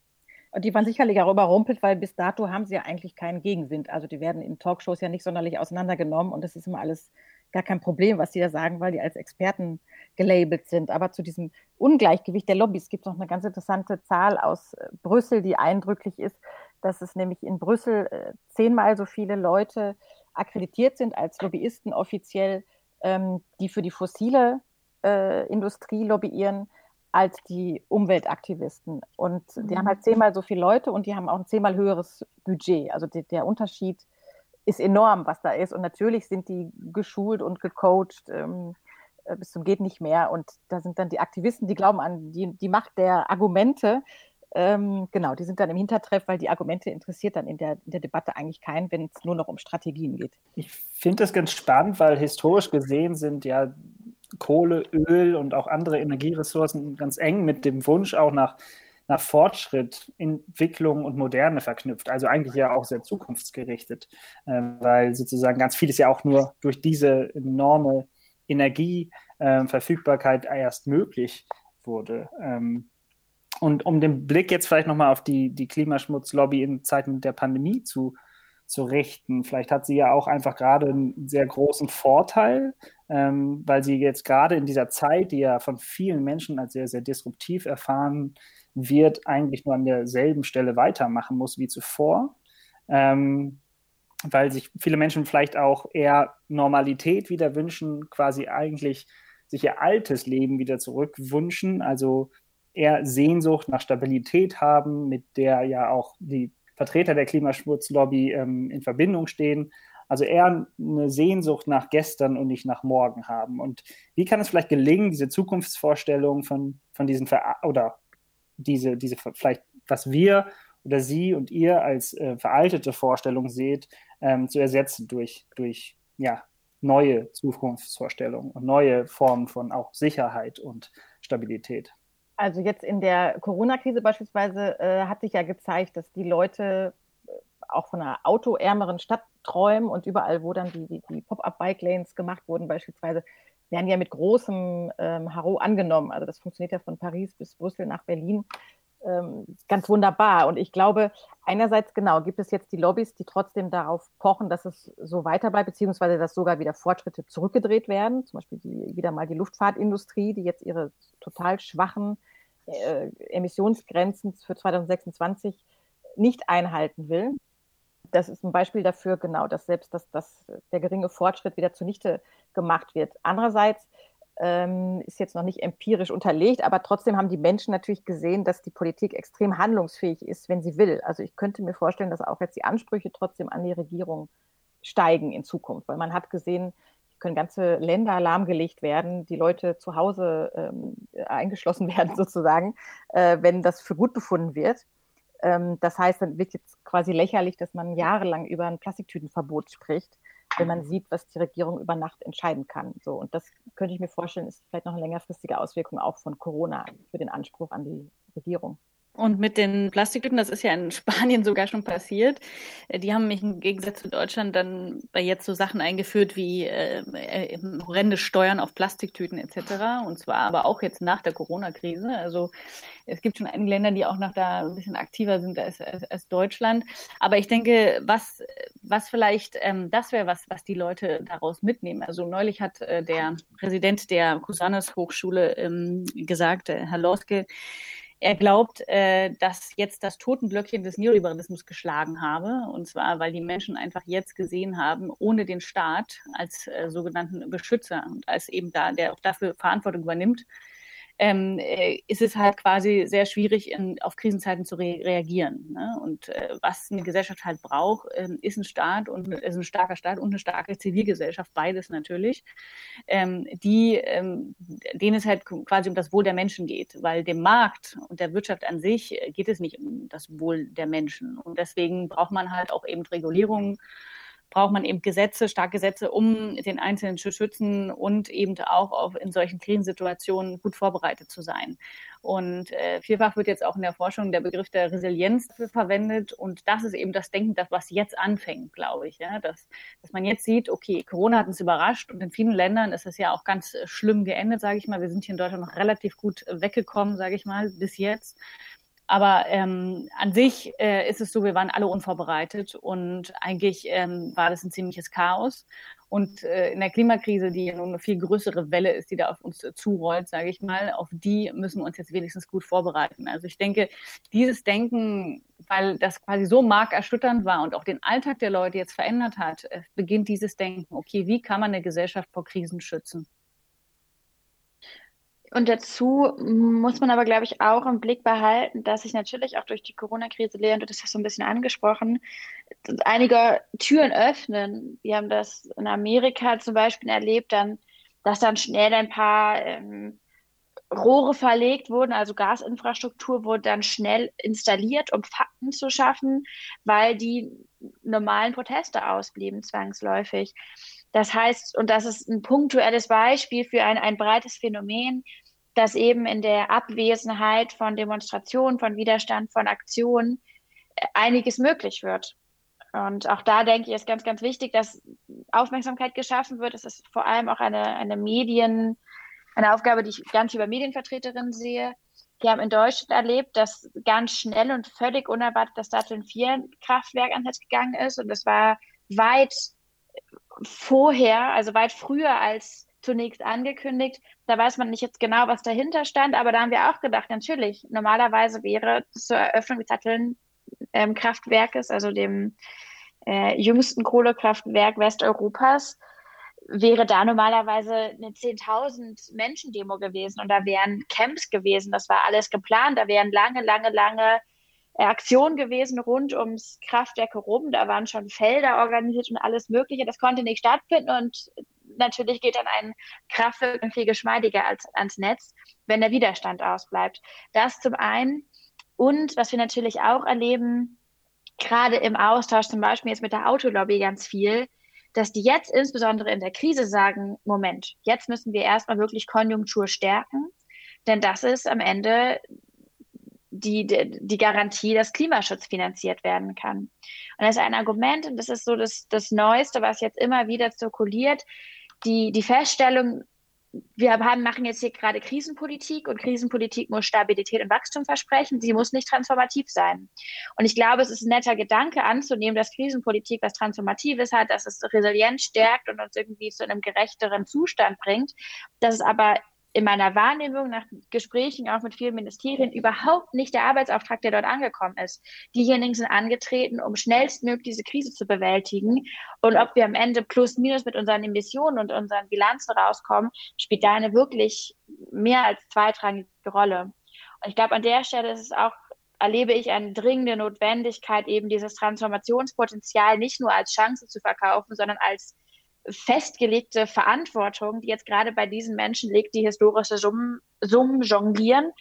Und die waren sicherlich auch überrumpelt, weil bis dato haben sie ja eigentlich keinen Gegenwind. Also die werden in Talkshows ja nicht sonderlich auseinandergenommen und das ist immer alles gar kein Problem, was die da sagen, weil die als Experten gelabelt sind. Aber zu diesem Ungleichgewicht der Lobbys gibt es noch eine ganz interessante Zahl aus äh, Brüssel, die eindrücklich ist, dass es nämlich in Brüssel äh, zehnmal so viele Leute akkreditiert sind als Lobbyisten offiziell, ähm, die für die fossile äh, Industrie lobbyieren, als die Umweltaktivisten. Und mhm. die haben halt zehnmal so viele Leute und die haben auch ein zehnmal höheres Budget. Also die, der Unterschied ist enorm, was da ist. Und natürlich sind die geschult und gecoacht ähm, äh, bis zum geht nicht mehr. Und da sind dann die Aktivisten, die glauben an die, die Macht der Argumente, ähm, genau, die sind dann im Hintertreff, weil die Argumente interessiert dann in der, in der Debatte eigentlich keinen, wenn es nur noch um Strategien geht. Ich finde das ganz spannend, weil historisch gesehen sind ja Kohle, Öl und auch andere Energieressourcen ganz eng mit dem Wunsch auch nach, nach Fortschritt, Entwicklung und Moderne verknüpft. Also eigentlich ja auch sehr zukunftsgerichtet, äh, weil sozusagen ganz vieles ja auch nur durch diese enorme Energieverfügbarkeit äh, erst möglich wurde. Ähm, und um den Blick jetzt vielleicht nochmal auf die, die Klimaschmutzlobby in Zeiten der Pandemie zu, zu richten, vielleicht hat sie ja auch einfach gerade einen sehr großen Vorteil, ähm, weil sie jetzt gerade in dieser Zeit, die ja von vielen Menschen als sehr, sehr disruptiv erfahren wird, eigentlich nur an derselben Stelle weitermachen muss wie zuvor. Ähm, weil sich viele Menschen vielleicht auch eher Normalität wieder wünschen, quasi eigentlich sich ihr altes Leben wieder zurückwünschen, also eher Sehnsucht nach Stabilität haben, mit der ja auch die Vertreter der Klimaschutzlobby ähm, in Verbindung stehen. Also eher eine Sehnsucht nach gestern und nicht nach morgen haben. Und wie kann es vielleicht gelingen, diese Zukunftsvorstellung von, von diesen Ver oder diese, diese vielleicht, was wir oder Sie und ihr als äh, veraltete Vorstellung seht, ähm, zu ersetzen durch, durch ja, neue Zukunftsvorstellungen und neue Formen von auch Sicherheit und Stabilität? Also jetzt in der Corona-Krise beispielsweise äh, hat sich ja gezeigt, dass die Leute äh, auch von einer autoärmeren Stadt träumen und überall, wo dann die, die, die Pop-up-Bike-Lanes gemacht wurden beispielsweise, werden ja mit großem ähm, Haro angenommen. Also das funktioniert ja von Paris bis Brüssel nach Berlin ähm, ganz wunderbar. Und ich glaube, einerseits genau gibt es jetzt die Lobbys, die trotzdem darauf pochen, dass es so weiter bleibt, beziehungsweise dass sogar wieder Fortschritte zurückgedreht werden. Zum Beispiel die, wieder mal die Luftfahrtindustrie, die jetzt ihre total schwachen äh, Emissionsgrenzen für 2026 nicht einhalten will. Das ist ein Beispiel dafür, genau, dass selbst das, das, der geringe Fortschritt wieder zunichte gemacht wird. Andererseits ähm, ist jetzt noch nicht empirisch unterlegt, aber trotzdem haben die Menschen natürlich gesehen, dass die Politik extrem handlungsfähig ist, wenn sie will. Also ich könnte mir vorstellen, dass auch jetzt die Ansprüche trotzdem an die Regierung steigen in Zukunft, weil man hat gesehen, können ganze Länder lahmgelegt werden, die Leute zu Hause ähm, eingeschlossen werden sozusagen, äh, wenn das für gut befunden wird. Ähm, das heißt, dann wird jetzt quasi lächerlich, dass man jahrelang über ein Plastiktütenverbot spricht wenn man sieht, was die Regierung über Nacht entscheiden kann. So, und das könnte ich mir vorstellen, ist vielleicht noch eine längerfristige Auswirkung auch von Corona für den Anspruch an die Regierung. Und mit den Plastiktüten, das ist ja in Spanien sogar schon passiert. Äh, die haben mich im Gegensatz zu Deutschland dann bei jetzt so Sachen eingeführt wie äh, äh, horrende Steuern auf Plastiktüten etc. Und zwar aber auch jetzt nach der Corona-Krise. Also es gibt schon einige Länder, die auch noch da ein bisschen aktiver sind als, als, als Deutschland. Aber ich denke, was, was vielleicht ähm, das wäre, was, was die Leute daraus mitnehmen. Also neulich hat äh, der Präsident der Cusanes Hochschule ähm, gesagt, äh, Herr Loske, er glaubt, äh, dass jetzt das Totenblöckchen des Neoliberalismus geschlagen habe. Und zwar, weil die Menschen einfach jetzt gesehen haben, ohne den Staat als äh, sogenannten Beschützer und als eben da, der auch dafür Verantwortung übernimmt, ähm, äh, ist es halt quasi sehr schwierig, in, auf Krisenzeiten zu re reagieren. Ne? Und äh, was eine Gesellschaft halt braucht, äh, ist ein Staat und ist ein starker Staat und eine starke Zivilgesellschaft, beides natürlich, ähm, die, ähm, denen es halt quasi um das Wohl der Menschen geht, weil dem Markt und der Wirtschaft an sich geht es nicht um das Wohl der Menschen. Und deswegen braucht man halt auch eben Regulierungen braucht man eben Gesetze, starke Gesetze, um den Einzelnen zu schützen und eben auch auf, in solchen Krisensituationen gut vorbereitet zu sein. Und äh, vielfach wird jetzt auch in der Forschung der Begriff der Resilienz verwendet. Und das ist eben das Denken, das was jetzt anfängt, glaube ich. Ja? Dass, dass man jetzt sieht, okay, Corona hat uns überrascht und in vielen Ländern ist es ja auch ganz schlimm geendet, sage ich mal. Wir sind hier in Deutschland noch relativ gut weggekommen, sage ich mal, bis jetzt. Aber ähm, an sich äh, ist es so, wir waren alle unvorbereitet und eigentlich ähm, war das ein ziemliches Chaos. Und äh, in der Klimakrise, die ja nun eine viel größere Welle ist, die da auf uns äh, zurollt, sage ich mal, auf die müssen wir uns jetzt wenigstens gut vorbereiten. Also ich denke, dieses Denken, weil das quasi so markerschütternd war und auch den Alltag der Leute jetzt verändert hat, äh, beginnt dieses Denken, okay, wie kann man eine Gesellschaft vor Krisen schützen? Und dazu muss man aber, glaube ich, auch im Blick behalten, dass sich natürlich auch durch die Corona-Krise, Leon, du hast das so ein bisschen angesprochen, einige Türen öffnen. Wir haben das in Amerika zum Beispiel erlebt, dann, dass dann schnell ein paar ähm, Rohre verlegt wurden, also Gasinfrastruktur wurde dann schnell installiert, um Fakten zu schaffen, weil die normalen Proteste ausblieben, zwangsläufig. Das heißt, und das ist ein punktuelles Beispiel für ein, ein breites Phänomen, dass eben in der Abwesenheit von Demonstrationen, von Widerstand, von Aktionen äh, einiges möglich wird. Und auch da denke ich, ist ganz, ganz wichtig, dass Aufmerksamkeit geschaffen wird. Es ist vor allem auch eine, eine Medien, eine Aufgabe, die ich ganz über Medienvertreterinnen sehe. Die haben in Deutschland erlebt, dass ganz schnell und völlig unerwartet das Datteln 4 Kraftwerk ans gegangen ist. Und das war weit vorher, also weit früher als zunächst angekündigt. Da weiß man nicht jetzt genau, was dahinter stand, aber da haben wir auch gedacht, natürlich, normalerweise wäre zur Eröffnung des Satteln-Kraftwerkes, ähm, also dem äh, jüngsten Kohlekraftwerk Westeuropas, wäre da normalerweise eine 10.000 Menschen-Demo gewesen und da wären Camps gewesen. Das war alles geplant. Da wären lange, lange, lange Aktionen gewesen rund ums Kraftwerk herum. Da waren schon Felder organisiert und alles Mögliche. Das konnte nicht stattfinden und natürlich geht dann ein Kraftwerk viel geschmeidiger als ans Netz, wenn der Widerstand ausbleibt. Das zum einen. Und was wir natürlich auch erleben, gerade im Austausch zum Beispiel jetzt mit der Autolobby ganz viel, dass die jetzt insbesondere in der Krise sagen, Moment, jetzt müssen wir erstmal wirklich Konjunktur stärken, denn das ist am Ende die, die, die Garantie, dass Klimaschutz finanziert werden kann. Und das ist ein Argument, und das ist so das, das Neueste, was jetzt immer wieder zirkuliert, die, die Feststellung, wir haben, machen jetzt hier gerade Krisenpolitik und Krisenpolitik muss Stabilität und Wachstum versprechen. Sie muss nicht transformativ sein. Und ich glaube, es ist ein netter Gedanke anzunehmen, dass Krisenpolitik was Transformatives hat, dass es Resilienz stärkt und uns irgendwie zu einem gerechteren Zustand bringt. Dass es aber in meiner Wahrnehmung nach Gesprächen auch mit vielen Ministerien überhaupt nicht der Arbeitsauftrag, der dort angekommen ist. Diejenigen sind angetreten, um schnellstmöglich diese Krise zu bewältigen. Und ob wir am Ende plus minus mit unseren Emissionen und unseren Bilanzen rauskommen, spielt da eine wirklich mehr als zweitrangige Rolle. Und ich glaube, an der Stelle ist es auch erlebe ich eine dringende Notwendigkeit, eben dieses Transformationspotenzial nicht nur als Chance zu verkaufen, sondern als festgelegte Verantwortung, die jetzt gerade bei diesen Menschen liegt, die historische Summen, Summen jonglieren.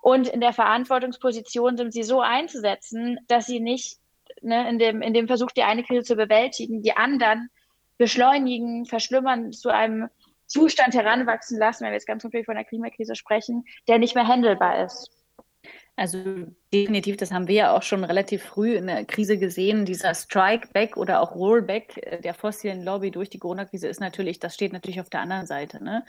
Und in der Verantwortungsposition sind sie so einzusetzen, dass sie nicht ne, in, dem, in dem Versuch, die eine Krise zu bewältigen, die anderen beschleunigen, verschlimmern, zu einem Zustand heranwachsen lassen, wenn wir jetzt ganz konkret von der Klimakrise sprechen, der nicht mehr handelbar ist. Also definitiv, das haben wir ja auch schon relativ früh in der Krise gesehen. Dieser Strike-Back oder auch Rollback äh, der fossilen Lobby durch die Corona-Krise ist natürlich, das steht natürlich auf der anderen Seite. Ne?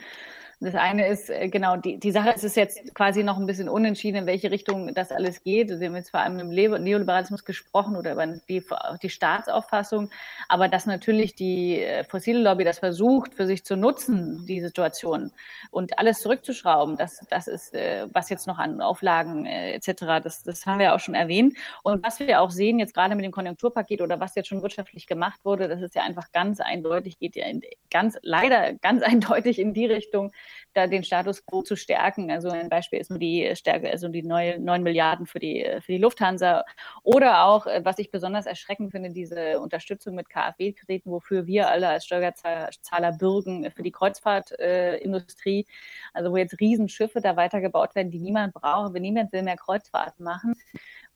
Das eine ist, äh, genau, die, die Sache ist es jetzt quasi noch ein bisschen unentschieden, in welche Richtung das alles geht. Wir haben jetzt vor allem im Neoliberalismus gesprochen oder über die, die Staatsauffassung, aber dass natürlich die äh, fossile Lobby das versucht, für sich zu nutzen, die Situation und alles zurückzuschrauben, das, das ist, äh, was jetzt noch an Auflagen etc., das, das haben wir auch schon erwähnt. Und was wir auch sehen, jetzt gerade mit dem Konjunkturpaket oder was jetzt schon wirtschaftlich gemacht wurde, das ist ja einfach ganz eindeutig, geht ja in, ganz, leider ganz eindeutig in die Richtung, da den Status quo zu stärken. Also ein Beispiel ist nur die Stärke, also die neue neun Milliarden für die, für die Lufthansa. Oder auch, äh, was ich besonders erschreckend finde, diese Unterstützung mit KfW-Krediten, wofür wir alle als Steuerzahler bürgen für die Kreuzfahrtindustrie. also wo jetzt Riesenschiffe da weitergebaut werden, die niemand braucht. Niemand will mehr Kreuzfahrten machen.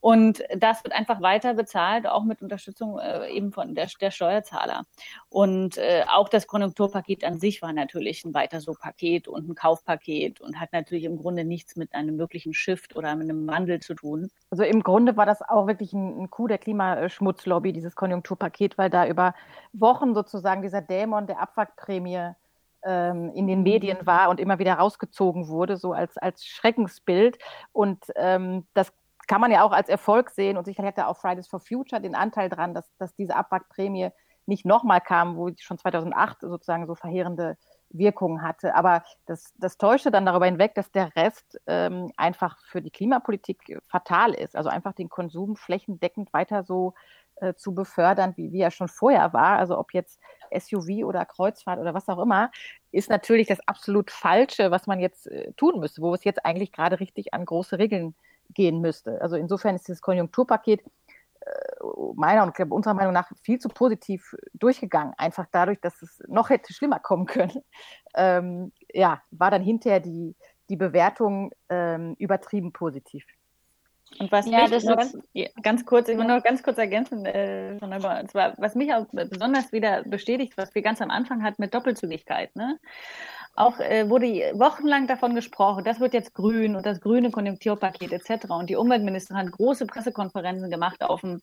Und das wird einfach weiter bezahlt, auch mit Unterstützung äh, eben von der, der Steuerzahler. Und äh, auch das Konjunkturpaket an sich war natürlich ein weiter so Paket und ein Kaufpaket und hat natürlich im Grunde nichts mit einem möglichen Shift oder mit einem Wandel zu tun. Also im Grunde war das auch wirklich ein, ein Coup der Klimaschmutzlobby, dieses Konjunkturpaket, weil da über Wochen sozusagen dieser Dämon der Abwrackprämie ähm, in den Medien war und immer wieder rausgezogen wurde, so als, als Schreckensbild. Und ähm, das kann man ja auch als Erfolg sehen und sicherlich hat ja auch Fridays for Future den Anteil dran, dass, dass diese Abwrackprämie nicht nochmal kam, wo schon 2008 sozusagen so verheerende Wirkungen hatte. Aber das, das täuschte dann darüber hinweg, dass der Rest ähm, einfach für die Klimapolitik fatal ist. Also einfach den Konsum flächendeckend weiter so äh, zu befördern, wie, wie er schon vorher war. Also ob jetzt SUV oder Kreuzfahrt oder was auch immer, ist natürlich das absolut Falsche, was man jetzt äh, tun müsste, wo es jetzt eigentlich gerade richtig an große Regeln gehen müsste. Also insofern ist dieses Konjunkturpaket äh, meiner und unserer Meinung nach viel zu positiv durchgegangen. Einfach dadurch, dass es noch hätte schlimmer kommen können. Ähm, ja, war dann hinterher die, die Bewertung ähm, übertrieben positiv. Und was ja, mich ganz, ganz, kurz, ich will noch ganz kurz ergänzen, äh, zwar, was mich auch besonders wieder bestätigt, was wir ganz am Anfang hatten mit Doppelzügigkeit. Ne? Auch äh, wurde wochenlang davon gesprochen, das wird jetzt grün und das grüne Konjunkturpaket etc. Und die Umweltministerin hat große Pressekonferenzen gemacht auf dem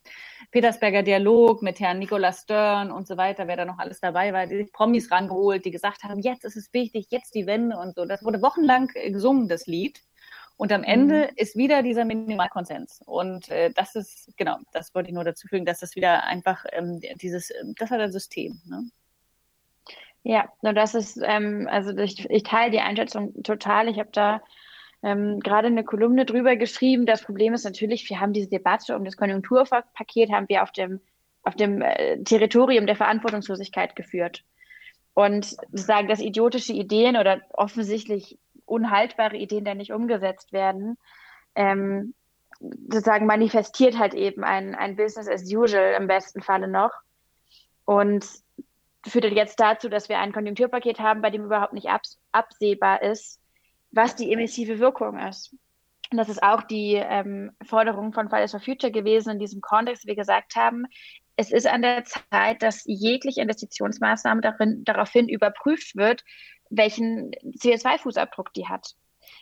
Petersberger Dialog mit Herrn Nicolas Stern und so weiter, wer da noch alles dabei war, die sich Promis rangeholt, die gesagt haben, jetzt ist es wichtig, jetzt die Wende und so. Das wurde wochenlang gesungen, das Lied. Und am Ende mhm. ist wieder dieser Minimalkonsens. Und äh, das ist, genau, das wollte ich nur dazu fügen, dass das wieder einfach ähm, dieses, das hat ein System. Ne? Ja, nur das ist, ähm, also ich, ich teile die Einschätzung total. Ich habe da ähm, gerade eine Kolumne drüber geschrieben. Das Problem ist natürlich, wir haben diese Debatte um das Konjunkturpaket, haben wir auf dem, auf dem äh, Territorium der Verantwortungslosigkeit geführt. Und sozusagen, dass idiotische Ideen oder offensichtlich unhaltbare Ideen dann nicht umgesetzt werden, ähm, sozusagen manifestiert halt eben ein, ein Business as usual im besten Falle noch. Und führt jetzt dazu, dass wir ein Konjunkturpaket haben, bei dem überhaupt nicht abs absehbar ist, was die emissive Wirkung ist. Und das ist auch die ähm, Forderung von Fridays for Future gewesen in diesem Kontext, wir gesagt haben, es ist an der Zeit, dass jegliche Investitionsmaßnahme darin, daraufhin überprüft wird, welchen CO2-Fußabdruck die hat.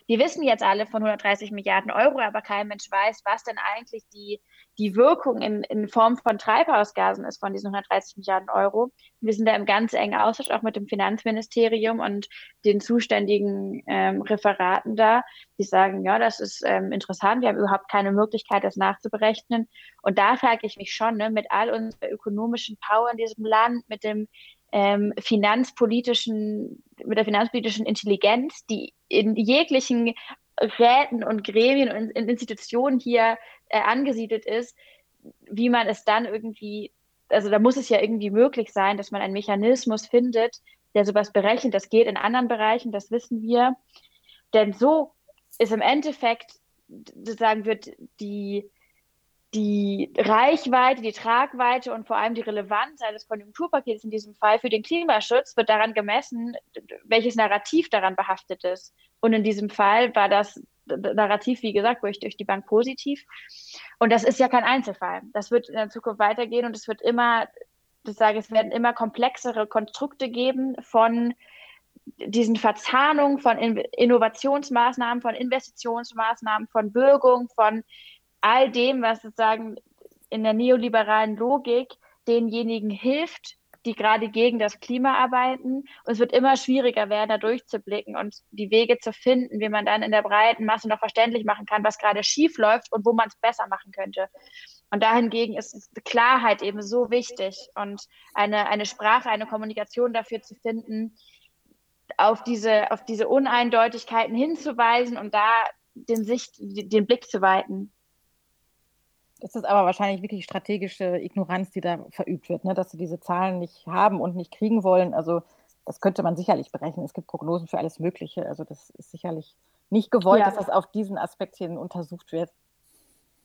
Wir wissen jetzt alle von 130 Milliarden Euro, aber kein Mensch weiß, was denn eigentlich die, die Wirkung in, in Form von Treibhausgasen ist von diesen 130 Milliarden Euro. Wir sind da im ganz engen Austausch auch mit dem Finanzministerium und den zuständigen ähm, Referaten da, die sagen, ja, das ist ähm, interessant, wir haben überhaupt keine Möglichkeit, das nachzuberechnen. Und da frage ich mich schon, ne, mit all unserer ökonomischen Power in diesem Land, mit dem ähm, finanzpolitischen, mit der finanzpolitischen Intelligenz, die in jeglichen Räten und Gremien und Institutionen hier äh, angesiedelt ist, wie man es dann irgendwie, also da muss es ja irgendwie möglich sein, dass man einen Mechanismus findet, der sowas berechnet. Das geht in anderen Bereichen, das wissen wir. Denn so ist im Endeffekt, sozusagen wird die, die Reichweite, die Tragweite und vor allem die Relevanz eines Konjunkturpakets in diesem Fall für den Klimaschutz wird daran gemessen, welches Narrativ daran behaftet ist. Und in diesem Fall war das Narrativ, wie gesagt, durch, durch die Bank positiv. Und das ist ja kein Einzelfall. Das wird in der Zukunft weitergehen und es wird immer, ich sage, es werden immer komplexere Konstrukte geben von diesen Verzahnungen von Innovationsmaßnahmen, von Investitionsmaßnahmen, von Bürgung, von all dem, was sozusagen in der neoliberalen Logik denjenigen hilft, die gerade gegen das Klima arbeiten. Und es wird immer schwieriger werden, da durchzublicken und die Wege zu finden, wie man dann in der breiten Masse noch verständlich machen kann, was gerade schief läuft und wo man es besser machen könnte. Und dahingegen ist Klarheit eben so wichtig und eine, eine Sprache, eine Kommunikation dafür zu finden, auf diese, auf diese Uneindeutigkeiten hinzuweisen und da den Sicht, den Blick zu weiten. Das ist aber wahrscheinlich wirklich strategische Ignoranz, die da verübt wird, ne? dass sie diese Zahlen nicht haben und nicht kriegen wollen. Also das könnte man sicherlich berechnen. Es gibt Prognosen für alles Mögliche. Also das ist sicherlich nicht gewollt, ja. dass das auf diesen Aspekt hin untersucht wird,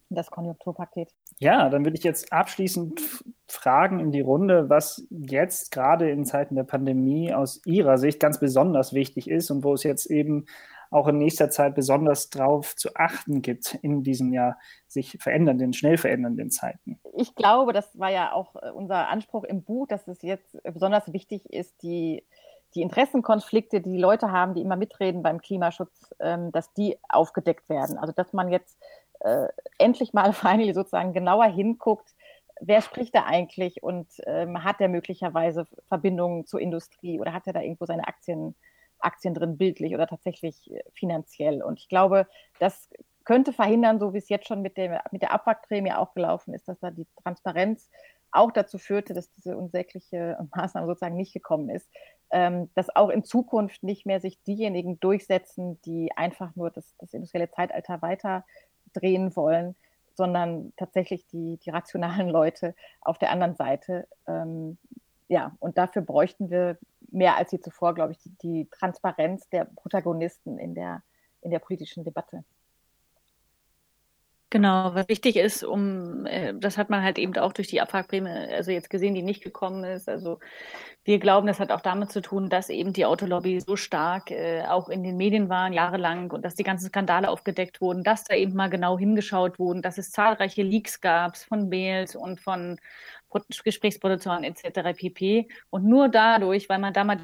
das Konjunkturpaket. Ja, dann würde ich jetzt abschließend fragen in die Runde, was jetzt gerade in Zeiten der Pandemie aus Ihrer Sicht ganz besonders wichtig ist und wo es jetzt eben auch in nächster Zeit besonders darauf zu achten gibt in diesen ja sich verändernden, schnell verändernden Zeiten? Ich glaube, das war ja auch äh, unser Anspruch im Buch, dass es jetzt besonders wichtig ist, die, die Interessenkonflikte, die die Leute haben, die immer mitreden beim Klimaschutz, ähm, dass die aufgedeckt werden. Also dass man jetzt äh, endlich mal finally sozusagen genauer hinguckt, wer spricht da eigentlich und ähm, hat der möglicherweise Verbindungen zur Industrie oder hat er da irgendwo seine Aktien Aktien drin, bildlich oder tatsächlich äh, finanziell. Und ich glaube, das könnte verhindern, so wie es jetzt schon mit, dem, mit der Abwrackprämie auch gelaufen ist, dass da die Transparenz auch dazu führte, dass diese unsägliche Maßnahme sozusagen nicht gekommen ist, ähm, dass auch in Zukunft nicht mehr sich diejenigen durchsetzen, die einfach nur das, das industrielle Zeitalter weiter drehen wollen, sondern tatsächlich die, die rationalen Leute auf der anderen Seite. Ähm, ja, und dafür bräuchten wir mehr als je zuvor, glaube ich, die, die Transparenz der Protagonisten in der, in der politischen Debatte. Genau, was wichtig ist, um äh, das hat man halt eben auch durch die Abwrackprämie, also jetzt gesehen, die nicht gekommen ist. Also wir glauben, das hat auch damit zu tun, dass eben die Autolobby so stark äh, auch in den Medien waren, jahrelang, und dass die ganzen Skandale aufgedeckt wurden, dass da eben mal genau hingeschaut wurden, dass es zahlreiche Leaks gab von Mails und von Gesprächsprotokollen etc. pp. Und nur dadurch, weil man da mal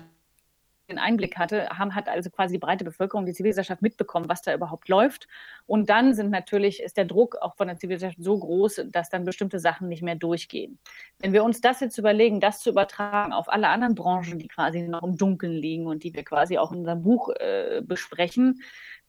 den Einblick hatte, haben, hat also quasi die breite Bevölkerung, die Zivilgesellschaft mitbekommen, was da überhaupt läuft. Und dann sind natürlich, ist der Druck auch von der Zivilgesellschaft so groß, dass dann bestimmte Sachen nicht mehr durchgehen. Wenn wir uns das jetzt überlegen, das zu übertragen auf alle anderen Branchen, die quasi noch im Dunkeln liegen und die wir quasi auch in unserem Buch äh, besprechen,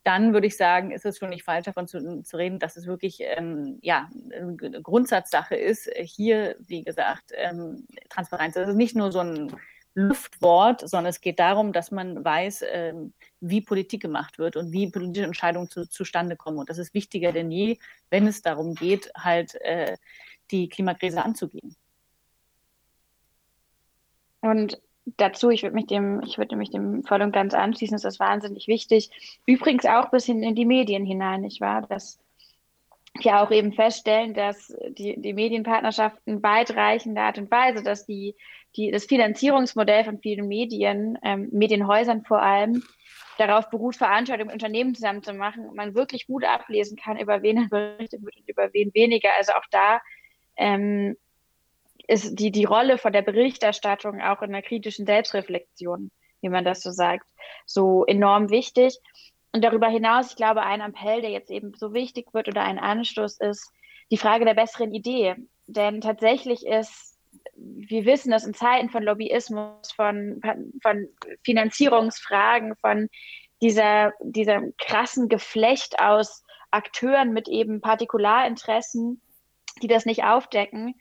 dann würde ich sagen, ist es schon nicht falsch davon zu, zu reden, dass es wirklich ähm, ja, eine Grundsatzsache ist. Hier, wie gesagt, ähm, Transparenz. Das ist nicht nur so ein Luftwort, sondern es geht darum, dass man weiß, ähm, wie Politik gemacht wird und wie politische Entscheidungen zu, zustande kommen. Und das ist wichtiger denn je, wenn es darum geht, halt äh, die Klimakrise anzugehen. Und dazu, ich würde mich dem, ich würde mich dem voll und ganz anschließen, ist das wahnsinnig wichtig. Übrigens auch bis hin in die Medien hinein, nicht wahr? Dass wir auch eben feststellen, dass die, die Medienpartnerschaften weitreichende Art und Weise, dass die, die, das Finanzierungsmodell von vielen Medien, ähm, Medienhäusern vor allem, darauf beruht, Veranstaltungen mit Unternehmen zusammen zu machen man wirklich gut ablesen kann, über wen er berichtet wird und über wen weniger. Also auch da ähm, ist die, die Rolle von der Berichterstattung auch in der kritischen Selbstreflexion, wie man das so sagt, so enorm wichtig. Und darüber hinaus, ich glaube, ein Appell, der jetzt eben so wichtig wird oder ein Anstoß ist, die Frage der besseren Idee. Denn tatsächlich ist, wir wissen dass in Zeiten von Lobbyismus, von, von Finanzierungsfragen, von dieser, dieser krassen Geflecht aus Akteuren mit eben Partikularinteressen, die das nicht aufdecken,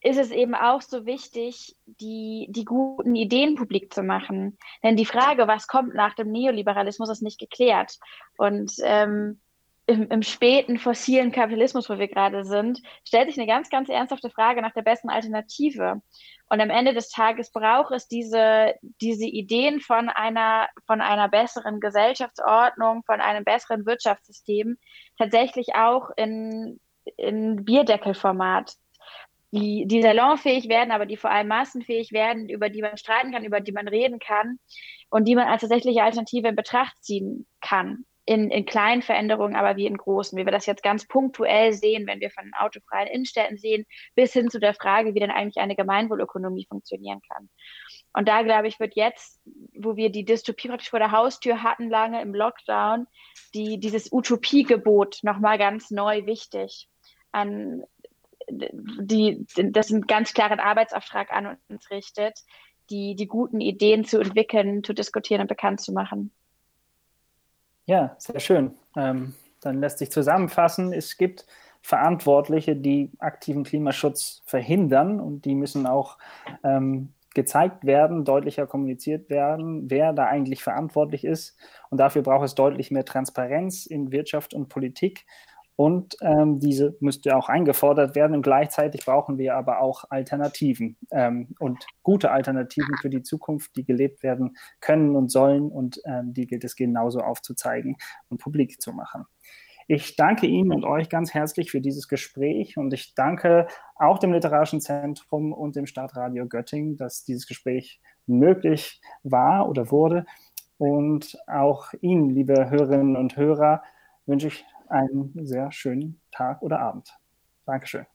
ist es eben auch so wichtig, die, die guten Ideen publik zu machen. Denn die Frage, was kommt nach dem Neoliberalismus, ist nicht geklärt. Und ähm, im, im späten fossilen Kapitalismus, wo wir gerade sind, stellt sich eine ganz, ganz ernsthafte Frage nach der besten Alternative. Und am Ende des Tages braucht es diese, diese Ideen von einer, von einer besseren Gesellschaftsordnung, von einem besseren Wirtschaftssystem tatsächlich auch in, in Bierdeckelformat die, die salonfähig werden, aber die vor allem massenfähig werden, über die man streiten kann, über die man reden kann und die man als tatsächliche Alternative in Betracht ziehen kann. In, in kleinen Veränderungen, aber wie in großen, wie wir das jetzt ganz punktuell sehen, wenn wir von autofreien Innenstädten sehen, bis hin zu der Frage, wie denn eigentlich eine Gemeinwohlökonomie funktionieren kann. Und da, glaube ich, wird jetzt, wo wir die Dystopie praktisch vor der Haustür hatten, lange im Lockdown, die, dieses Utopiegebot nochmal ganz neu wichtig. An, die, das einen ganz klaren Arbeitsauftrag an uns richtet, die, die guten Ideen zu entwickeln, zu diskutieren und bekannt zu machen. Ja, sehr schön. Ähm, dann lässt sich zusammenfassen, es gibt Verantwortliche, die aktiven Klimaschutz verhindern und die müssen auch ähm, gezeigt werden, deutlicher kommuniziert werden, wer da eigentlich verantwortlich ist. Und dafür braucht es deutlich mehr Transparenz in Wirtschaft und Politik Und ähm, diese müsste auch eingefordert werden. Und gleichzeitig brauchen wir aber auch Alternativen ähm, und gute Alternativen für die Zukunft, die gelebt werden können und sollen. Und ähm, die gilt es genauso aufzuzeigen und publik zu machen. Ich danke Ihnen und euch ganz herzlich für dieses Gespräch und ich danke auch dem Literarischen Zentrum und dem Stadtradio Göttingen, dass dieses Gespräch möglich war oder wurde. Und auch Ihnen, liebe Hörerinnen und Hörer, wünsche ich einen sehr schönen Tag oder Abend. Dankeschön.